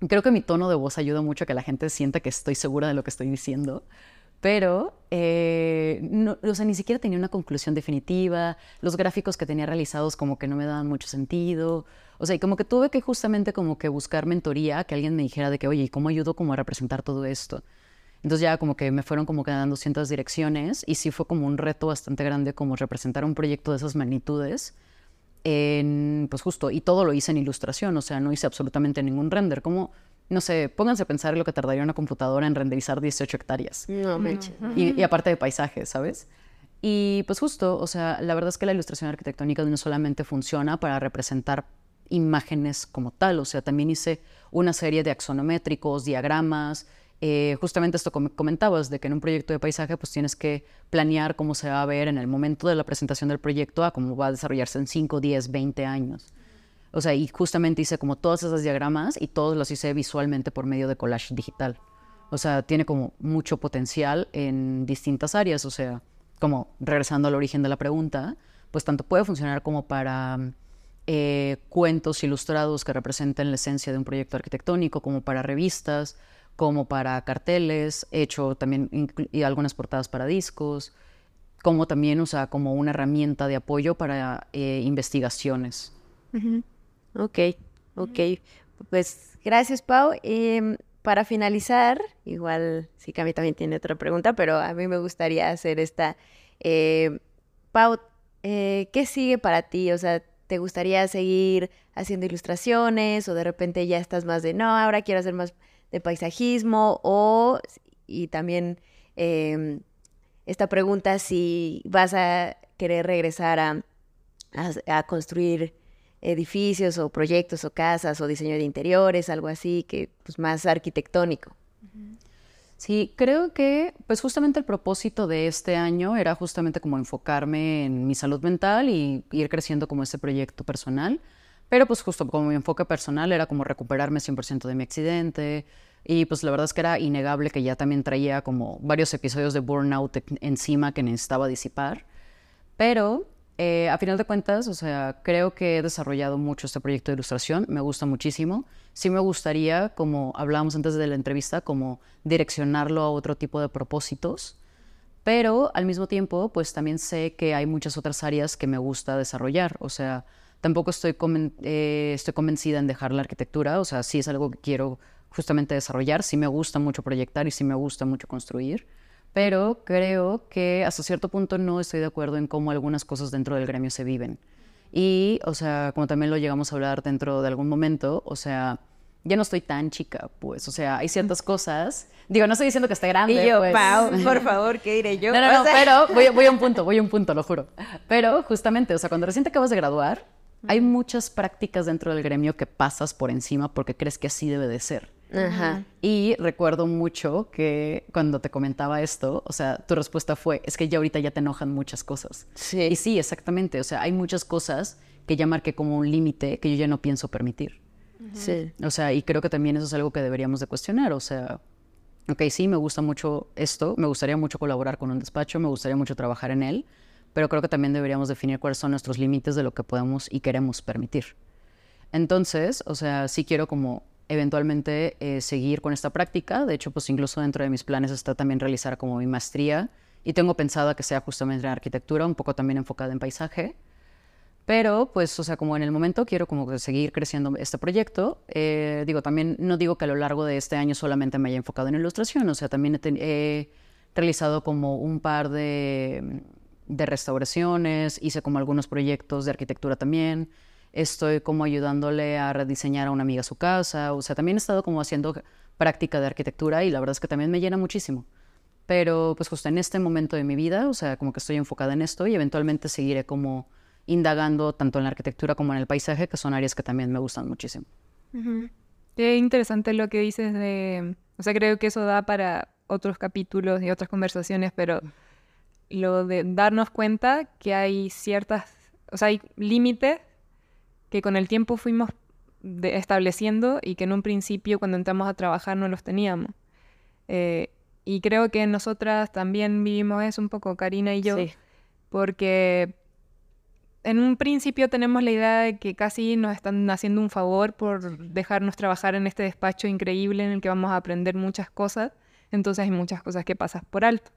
creo que mi tono de voz ayuda mucho a que la gente sienta que estoy segura de lo que estoy diciendo, pero eh, no, o sea, ni siquiera tenía una conclusión definitiva, los gráficos que tenía realizados como que no me daban mucho sentido, o sea, y como que tuve que justamente como que buscar mentoría, que alguien me dijera de que, oye, ¿y cómo ayudo como a representar todo esto? Entonces ya como que me fueron como que dando ciertas direcciones y sí fue como un reto bastante grande como representar un proyecto de esas magnitudes. En, pues justo, y todo lo hice en ilustración, o sea, no hice absolutamente ningún render. Como, no sé, pónganse a pensar en lo que tardaría una computadora en renderizar 18 hectáreas. No, me y, y aparte de paisajes, ¿sabes? Y pues justo, o sea, la verdad es que la ilustración arquitectónica no solamente funciona para representar imágenes como tal, o sea, también hice una serie de axonométricos, diagramas, eh, justamente esto comentabas, de que en un proyecto de paisaje pues tienes que planear cómo se va a ver en el momento de la presentación del proyecto a cómo va a desarrollarse en 5, 10, 20 años. O sea, y justamente hice como todos esos diagramas y todos los hice visualmente por medio de collage digital. O sea, tiene como mucho potencial en distintas áreas. O sea, como regresando al origen de la pregunta, pues tanto puede funcionar como para eh, cuentos ilustrados que representen la esencia de un proyecto arquitectónico, como para revistas, como para carteles, he hecho también y algunas portadas para discos, como también, o sea, como una herramienta de apoyo para eh, investigaciones. Ok, ok. Pues gracias, Pau. Em, para finalizar, igual sí que a mí también tiene otra pregunta, pero a mí me gustaría hacer esta. Eh, Pau, eh, ¿qué sigue para ti? O sea, ¿te gustaría seguir haciendo ilustraciones o de repente ya estás más de, no, ahora quiero hacer más de paisajismo o, y también em, esta pregunta si vas a querer regresar a, a, construir edificios o proyectos o casas o diseño de interiores, algo así, que pues más arquitectónico. Sí, creo que pues justamente el propósito de este año era justamente como enfocarme en mi salud mental y ir creciendo como este proyecto personal. Pero pues justo como mi enfoque personal era como recuperarme 100% de mi accidente. Y pues la verdad es que era innegable que ya también traía como varios episodios de burnout encima que necesitaba disipar. Pero eh, a final de cuentas, o sea, creo que he desarrollado mucho este proyecto de ilustración, me gusta muchísimo. Sí me gustaría, como hablábamos antes de la entrevista, como direccionarlo a otro tipo de propósitos, pero al mismo tiempo, pues también sé que hay muchas otras áreas que me gusta desarrollar, o sea, tampoco estoy, eh, estoy convencida en dejar la arquitectura, o sea, sí es algo que quiero justamente desarrollar, sí me gusta mucho proyectar y sí me gusta mucho construir, pero creo que hasta cierto punto no estoy de acuerdo en cómo algunas cosas dentro del gremio se viven. Y, o sea, como también lo llegamos a hablar dentro de algún momento, o sea, ya no estoy tan chica, pues, o sea, hay ciertas cosas. Digo, no estoy diciendo que esté grande. Y yo, pues. Pau, [LAUGHS] por favor, ¿qué diré yo? No, no, no, pero voy, voy, a un punto, voy a un punto, lo juro. Pero justamente, o sea, cuando recién te acabas de graduar, hay muchas prácticas dentro del gremio que pasas por encima porque crees que así debe de ser. Ajá. Y recuerdo mucho que cuando te comentaba esto, o sea, tu respuesta fue, es que ya ahorita ya te enojan muchas cosas. Sí. Y sí, exactamente, o sea, hay muchas cosas que ya marqué como un límite que yo ya no pienso permitir. Sí. O sea, y creo que también eso es algo que deberíamos de cuestionar, o sea, ok, sí, me gusta mucho esto, me gustaría mucho colaborar con un despacho, me gustaría mucho trabajar en él, pero creo que también deberíamos definir cuáles son nuestros límites de lo que podemos y queremos permitir. Entonces, o sea, sí quiero como eventualmente eh, seguir con esta práctica. De hecho, pues incluso dentro de mis planes está también realizar como mi maestría y tengo pensado que sea justamente en arquitectura, un poco también enfocada en paisaje. Pero, pues, o sea, como en el momento quiero como seguir creciendo este proyecto. Eh, digo, también no digo que a lo largo de este año solamente me haya enfocado en ilustración, o sea, también he, realizado como un par de, de restauraciones, hice como algunos proyectos de arquitectura también estoy como ayudándole a rediseñar a una amiga su casa, o sea, también he estado como haciendo práctica de arquitectura y la verdad es que también me llena muchísimo. Pero pues justo en este momento de mi vida, o sea, como que estoy enfocada en esto y eventualmente seguiré como indagando tanto en la arquitectura como en el paisaje, que son áreas que también me gustan muchísimo. Qué interesante lo que dices de, o sea, creo que eso da para otros capítulos y otras conversaciones, pero lo de darnos cuenta que hay ciertas, o sea, hay límites que con el tiempo fuimos estableciendo y que en un principio cuando entramos a trabajar no los teníamos. Eh, y creo que nosotras también vivimos eso un poco, Karina y yo, porque en un principio tenemos la idea de que casi nos están haciendo un favor por dejarnos trabajar en este despacho increíble en el que vamos a aprender muchas cosas, entonces hay muchas cosas que pasas por alto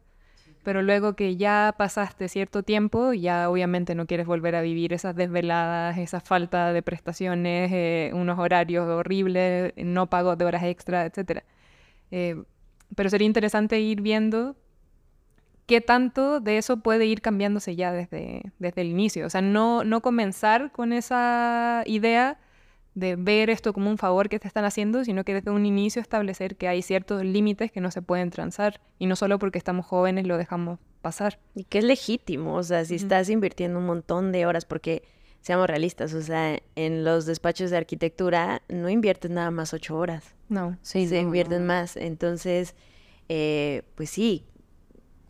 pero luego que ya pasaste cierto tiempo, ya obviamente no quieres volver a vivir esas desveladas, esa falta de prestaciones, eh, unos horarios horribles, no pago de horas extra, etc. Eh, pero sería interesante ir viendo qué tanto de eso puede ir cambiándose ya desde, desde el inicio. O sea, no, no comenzar con esa idea de ver esto como un favor que te están haciendo, sino que desde un inicio establecer que hay ciertos límites que no se pueden transar y no solo porque estamos jóvenes lo dejamos pasar. Y que es legítimo, o sea, si estás invirtiendo un montón de horas, porque seamos realistas, o sea, en los despachos de arquitectura no inviertes nada más ocho horas. No. Sí, se invierten más. Entonces, eh, pues sí,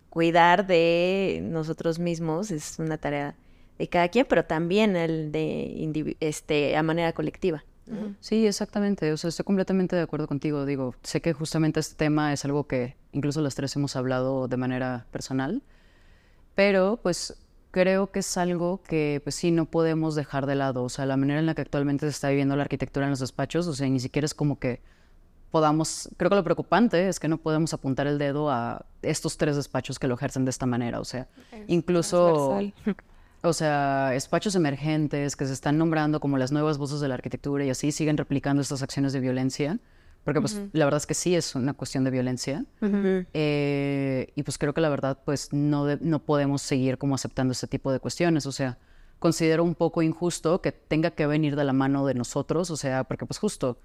cuidar de nosotros mismos es una tarea de cada quien, pero también el de este, a manera colectiva. Sí, exactamente. O sea, estoy completamente de acuerdo contigo. Digo, sé que justamente este tema es algo que incluso las tres hemos hablado de manera personal, pero pues creo que es algo que pues sí no podemos dejar de lado. O sea, la manera en la que actualmente se está viviendo la arquitectura en los despachos, o sea, ni siquiera es como que podamos, creo que lo preocupante es que no podemos apuntar el dedo a estos tres despachos que lo ejercen de esta manera, o sea, incluso, [LAUGHS] o sea, despachos emergentes que se están nombrando como las nuevas voces de la arquitectura y así siguen replicando estas acciones de violencia, porque pues la verdad es que sí es una cuestión de violencia, eh, y pues creo que la verdad pues no, no podemos seguir como aceptando este tipo de cuestiones, o sea, considero un poco injusto que tenga que venir de la mano de nosotros, o sea, porque pues justo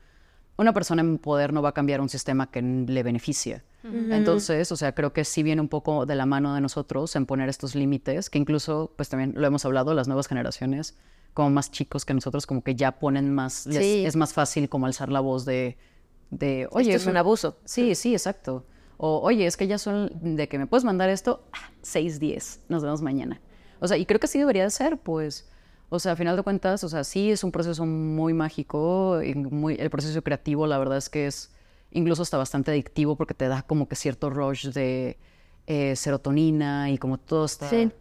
una persona en poder no va a cambiar un sistema que le beneficia. Entonces, o sea, creo que sí viene un poco de la mano de nosotros en poner estos límites, que incluso, pues también lo hemos hablado, las nuevas generaciones, como más chicos que nosotros, como que ya ponen más, es más fácil como alzar la voz de, de oye, es un abuso. Sí, sí, exacto. O, oye, es que ya son de que me puedes mandar esto, ah, 6, nos vemos mañana. O sea, y creo que sí debería de ser, pues, o sea, a final de cuentas, o sea, sí es un proceso muy mágico, y muy, el proceso creativo, la verdad es que es incluso hasta bastante adictivo porque te da como que cierto rush de eh, serotonina y como todas estas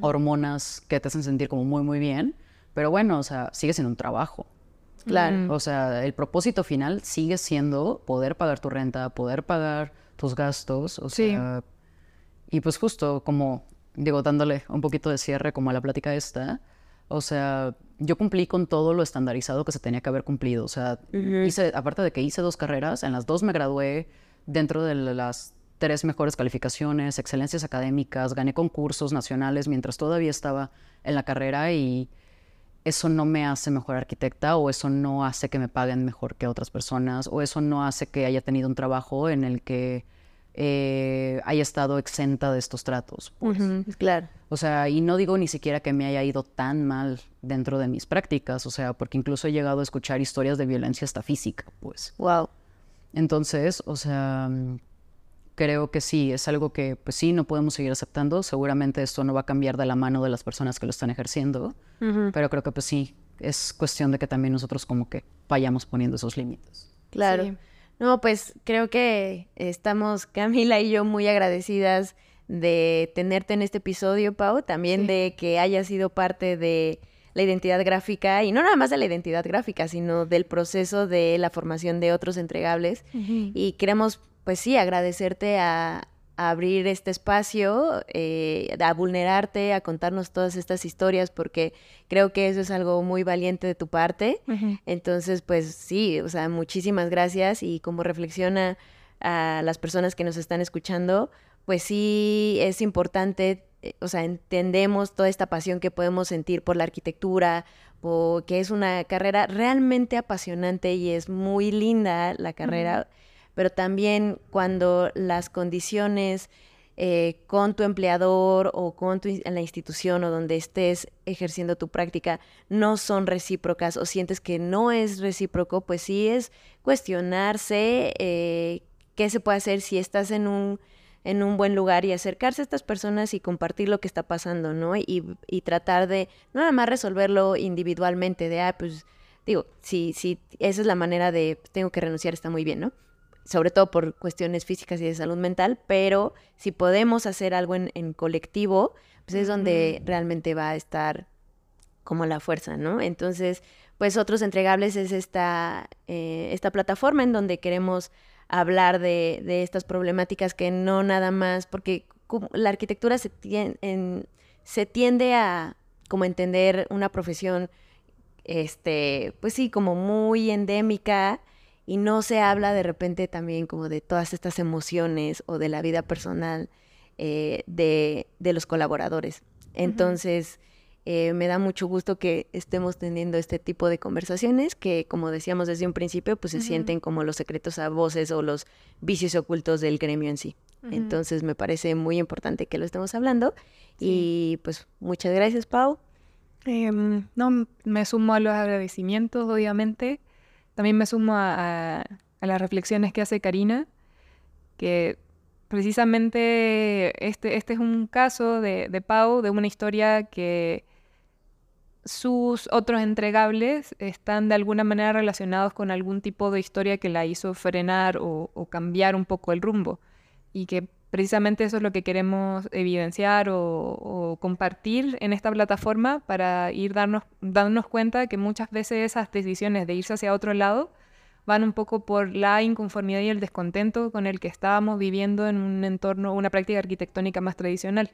hormonas que te hacen sentir como muy, muy bien. Pero bueno, o sea, sigue siendo un trabajo. Claro. O sea, el propósito final sigue siendo poder pagar tu renta, poder pagar tus gastos. O sea, y pues justo como, digo, dándole un poquito de cierre como a la plática esta, o sea, yo cumplí con todo lo estandarizado que se tenía que haber cumplido. O sea, hice, aparte de que hice dos carreras, en las dos me gradué dentro de las tres mejores calificaciones, excelencias académicas, gané concursos nacionales mientras todavía estaba en la carrera y eso no me hace mejor arquitecta o eso no hace que me paguen mejor que otras personas o eso no hace que haya tenido un trabajo en el que eh, haya estado exenta de estos tratos. Pues. claro. O sea, y no digo ni siquiera que me haya ido tan mal dentro de mis prácticas, o sea, porque incluso he llegado a escuchar historias de violencia hasta física, pues. Wow. Entonces, o sea, creo que sí, es algo que, pues sí, no podemos seguir aceptando. Seguramente esto no va a cambiar de la mano de las personas que lo están ejerciendo, pero creo que, pues sí, es cuestión de que también nosotros como que vayamos poniendo esos límites. Claro. No, pues creo que estamos Camila y yo muy agradecidas de tenerte en este episodio, Pau, también de que hayas sido parte de la identidad gráfica y no nada más de la identidad gráfica, sino del proceso de la formación de otros entregables. Y queremos, pues sí, agradecerte a, abrir este espacio, eh, a vulnerarte, a contarnos todas estas historias, porque creo que eso es algo muy valiente de tu parte. Entonces, pues sí, o sea, muchísimas gracias y como reflexiona a las personas que nos están escuchando, pues sí es importante, eh, o sea, entendemos toda esta pasión que podemos sentir por la arquitectura, porque es una carrera realmente apasionante y es muy linda la carrera pero también cuando las condiciones eh, con tu empleador o con tu, en la institución o donde estés ejerciendo tu práctica no son recíprocas o sientes que no es recíproco, pues sí es cuestionarse eh, qué se puede hacer si estás en un, en un buen lugar y acercarse a estas personas y compartir lo que está pasando, ¿no? Y, y tratar de no nada más resolverlo individualmente, de, ah, pues digo, si, si esa es la manera de, tengo que renunciar, está muy bien, ¿no? Sobre todo por cuestiones físicas y de salud mental, pero si podemos hacer algo en, colectivo, pues es donde realmente va a estar como la fuerza, ¿no? Entonces, pues otros entregables es esta, eh, esta plataforma en donde queremos hablar de, estas problemáticas que no nada más, porque la arquitectura se, se tiende a como entender una profesión, este, pues sí, como muy endémica, y no se habla de repente también como de todas estas emociones o de la vida personal eh, de, los colaboradores. Entonces, eh, me da mucho gusto que estemos teniendo este tipo de conversaciones que, como decíamos desde un principio, pues se sienten como los secretos a voces o los vicios ocultos del gremio en sí. Entonces, me parece muy importante que lo estemos hablando. Y pues, muchas gracias, Pau. Em, no, me sumo a los agradecimientos, obviamente. También me sumo a, las reflexiones que hace Karina, que precisamente este, este es un caso de, de Pau, de una historia que sus otros entregables están de alguna manera relacionados con algún tipo de historia que la hizo frenar o, cambiar un poco el rumbo. Y que precisamente eso es lo que queremos evidenciar o, compartir en esta plataforma para ir darnos, darnos cuenta que muchas veces esas decisiones de irse hacia otro lado van un poco por la inconformidad y el descontento con el que estábamos viviendo en un entorno, una práctica arquitectónica más tradicional.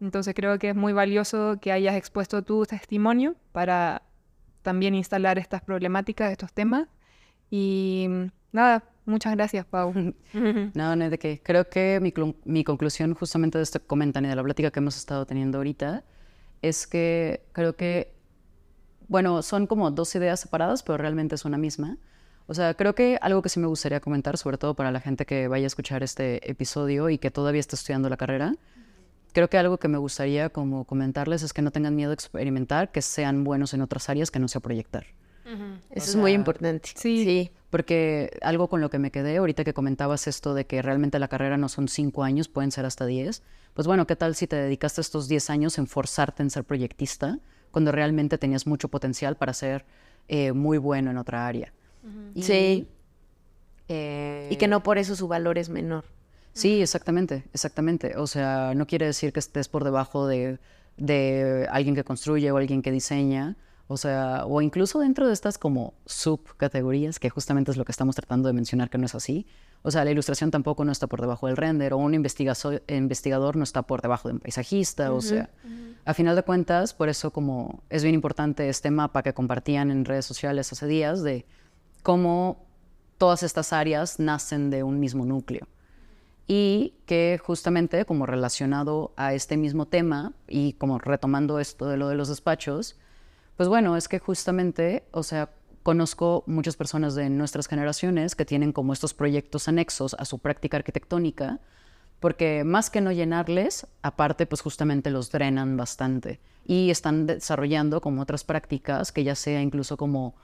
Entonces creo que es muy valioso que hayas expuesto tu testimonio para también instalar estas problemáticas, estos temas. Y nada, muchas gracias, Pau. [LAUGHS] no, no, de qué. Creo que mi, mi conclusión justamente de este comentario y de la plática que hemos estado teniendo ahorita es que creo que, bueno, son como dos ideas separadas, pero realmente es una misma. O sea, creo que algo que sí me gustaría comentar, sobre todo para la gente que vaya a escuchar este episodio y que todavía está estudiando la carrera, creo que algo que me gustaría como comentarles es que no tengan miedo a experimentar, que sean buenos en otras áreas que no sea proyectar. Eso es muy importante. Sí. sí. Porque algo con lo que me quedé, ahorita que comentabas esto de que realmente la carrera no son cinco años, pueden ser hasta diez. Pues bueno, ¿qué tal si te dedicaste estos diez años en forzarte en ser proyectista cuando realmente tenías mucho potencial para ser eh, muy bueno en otra área? sí. Eh, y que no por eso su valor es menor. Sí, exactamente, exactamente. O sea, no quiere decir que estés por debajo de, de alguien que construye o alguien que diseña. O sea, o incluso dentro de estas como subcategorías, que justamente es lo que estamos tratando de mencionar que no es así. O sea, la ilustración tampoco no está por debajo del render, o un investigador no está por debajo de un paisajista. o sea, a final de cuentas, por eso como es bien importante este mapa que compartían en redes sociales hace días de cómo todas estas áreas nacen de un mismo núcleo. Y que justamente como relacionado a este mismo tema y como retomando esto de lo de los despachos, pues bueno, es que justamente, o sea, conozco muchas personas de nuestras generaciones que tienen como estos proyectos anexos a su práctica arquitectónica, porque más que no llenarles, aparte pues justamente los drenan bastante y están desarrollando como otras prácticas que ya sea incluso como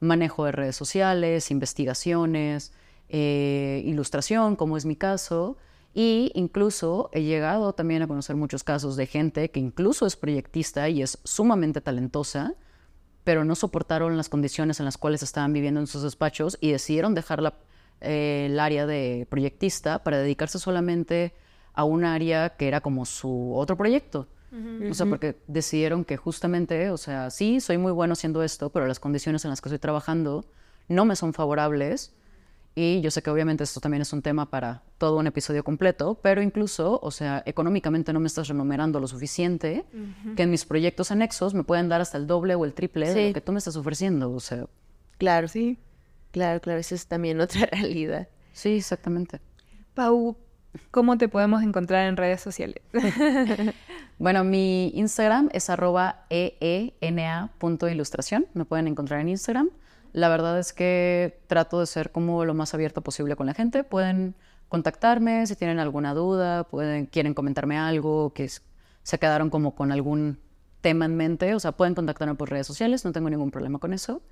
manejo de redes sociales, investigaciones, eh, ilustración, como es mi caso. Y incluso he llegado también a conocer muchos casos de gente que incluso es proyectista y es sumamente talentosa, pero no soportaron las condiciones en las cuales estaban viviendo en sus despachos y decidieron dejar eh, el área de proyectista para dedicarse solamente a un área que era como su otro proyecto. O sea, porque decidieron que justamente, o sea, sí, soy muy bueno haciendo esto, pero las condiciones en las que estoy trabajando no me son favorables. Y yo sé que obviamente esto también es un tema para todo un episodio completo, pero incluso, o sea, económicamente no me estás remunerando lo suficiente que en mis proyectos anexos me pueden dar hasta el doble o el triple de lo que tú me estás ofreciendo, o sea. Claro, sí. Claro, claro, eso es también [LAUGHS] otra realidad. Sí, exactamente. Pau, ¿Cómo te podemos encontrar en redes sociales? [LAUGHS] bueno, mi Instagram es arroba eena.ilustración. Me pueden encontrar en Instagram. La verdad es que trato de ser como lo más abierto posible con la gente. Pueden contactarme si tienen alguna duda, pueden, quieren comentarme algo, que se quedaron como con algún tema en mente. O sea, pueden contactarme por redes sociales, no tengo ningún problema con eso.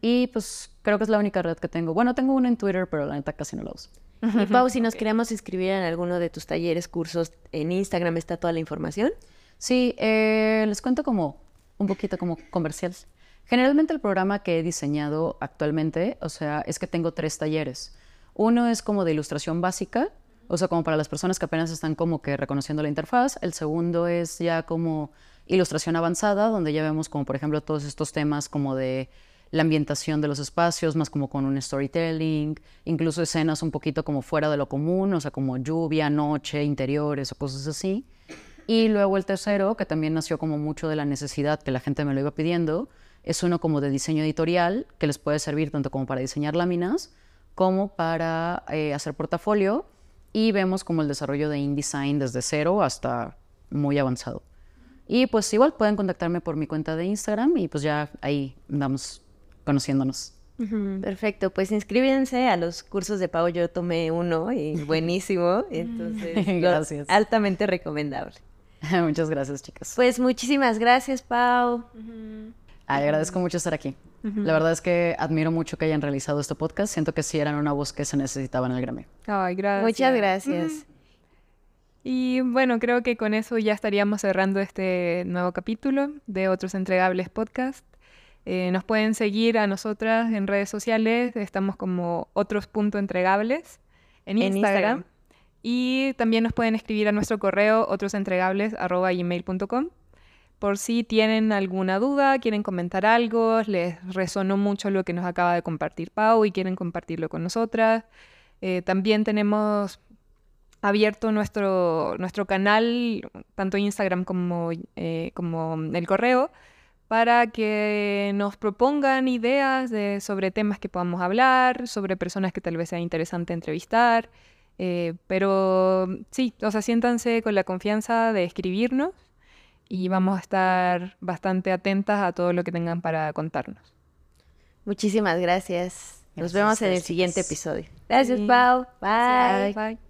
Y pues creo que es la única red que tengo. Bueno, tengo una en Twitter, pero la neta casi no la uso. Y Pau, si nos queremos inscribir en alguno de tus talleres, cursos, en Instagram está toda la información. Sí, eh, les cuento como un poquito como comercial. Generalmente el programa que he diseñado actualmente, o sea, es que tengo tres talleres. Uno es como de ilustración básica, o sea, como para las personas que apenas están como que reconociendo la interfaz. El segundo es ya como ilustración avanzada, donde ya vemos como por ejemplo todos estos temas como de la ambientación de los espacios, más como con un storytelling, incluso escenas un poquito como fuera de lo común, o sea, como lluvia, noche, interiores o cosas así. Y luego el tercero, que también nació como mucho de la necesidad que la gente me lo iba pidiendo, es uno como de diseño editorial, que les puede servir tanto como para diseñar láminas, como para eh, hacer portafolio, y vemos como el desarrollo de InDesign desde cero hasta muy avanzado. Y pues igual pueden contactarme por mi cuenta de Instagram y pues ya ahí damos conociéndonos. Perfecto, pues inscríbense a los cursos de Pau. Yo tomé uno y [LAUGHS] buenísimo, entonces gracias. altamente recomendable. [LAUGHS] Muchas gracias, chicas. Pues muchísimas gracias, Pau. Agradezco mucho estar aquí. La verdad es que admiro mucho que hayan realizado este podcast. Siento que sí eran una voz que se necesitaba en el Grammy. Ay, gracias. Muchas gracias. Y bueno, creo que con eso ya estaríamos cerrando este nuevo capítulo de Otros Entregables Podcast. Eh, nos pueden seguir a nosotras en redes sociales, estamos como otros punto entregables en Instagram. Y también nos pueden escribir a nuestro correo otrosentregables.gmail.com por si tienen alguna duda, quieren comentar algo, les resonó mucho lo que nos acaba de compartir Pau y quieren compartirlo con nosotras. Eh, también tenemos abierto nuestro, nuestro canal, tanto Instagram como, eh, como el correo, para que nos propongan ideas de, sobre temas que podamos hablar, sobre personas que tal vez sea interesante entrevistar. Eh, pero sí, o sea, siéntanse con la confianza de escribirnos y vamos a estar bastante atentas a todo lo que tengan para contarnos. Muchísimas gracias. Nos vemos en el siguiente episodio. Gracias, Pau. Bye. Bye.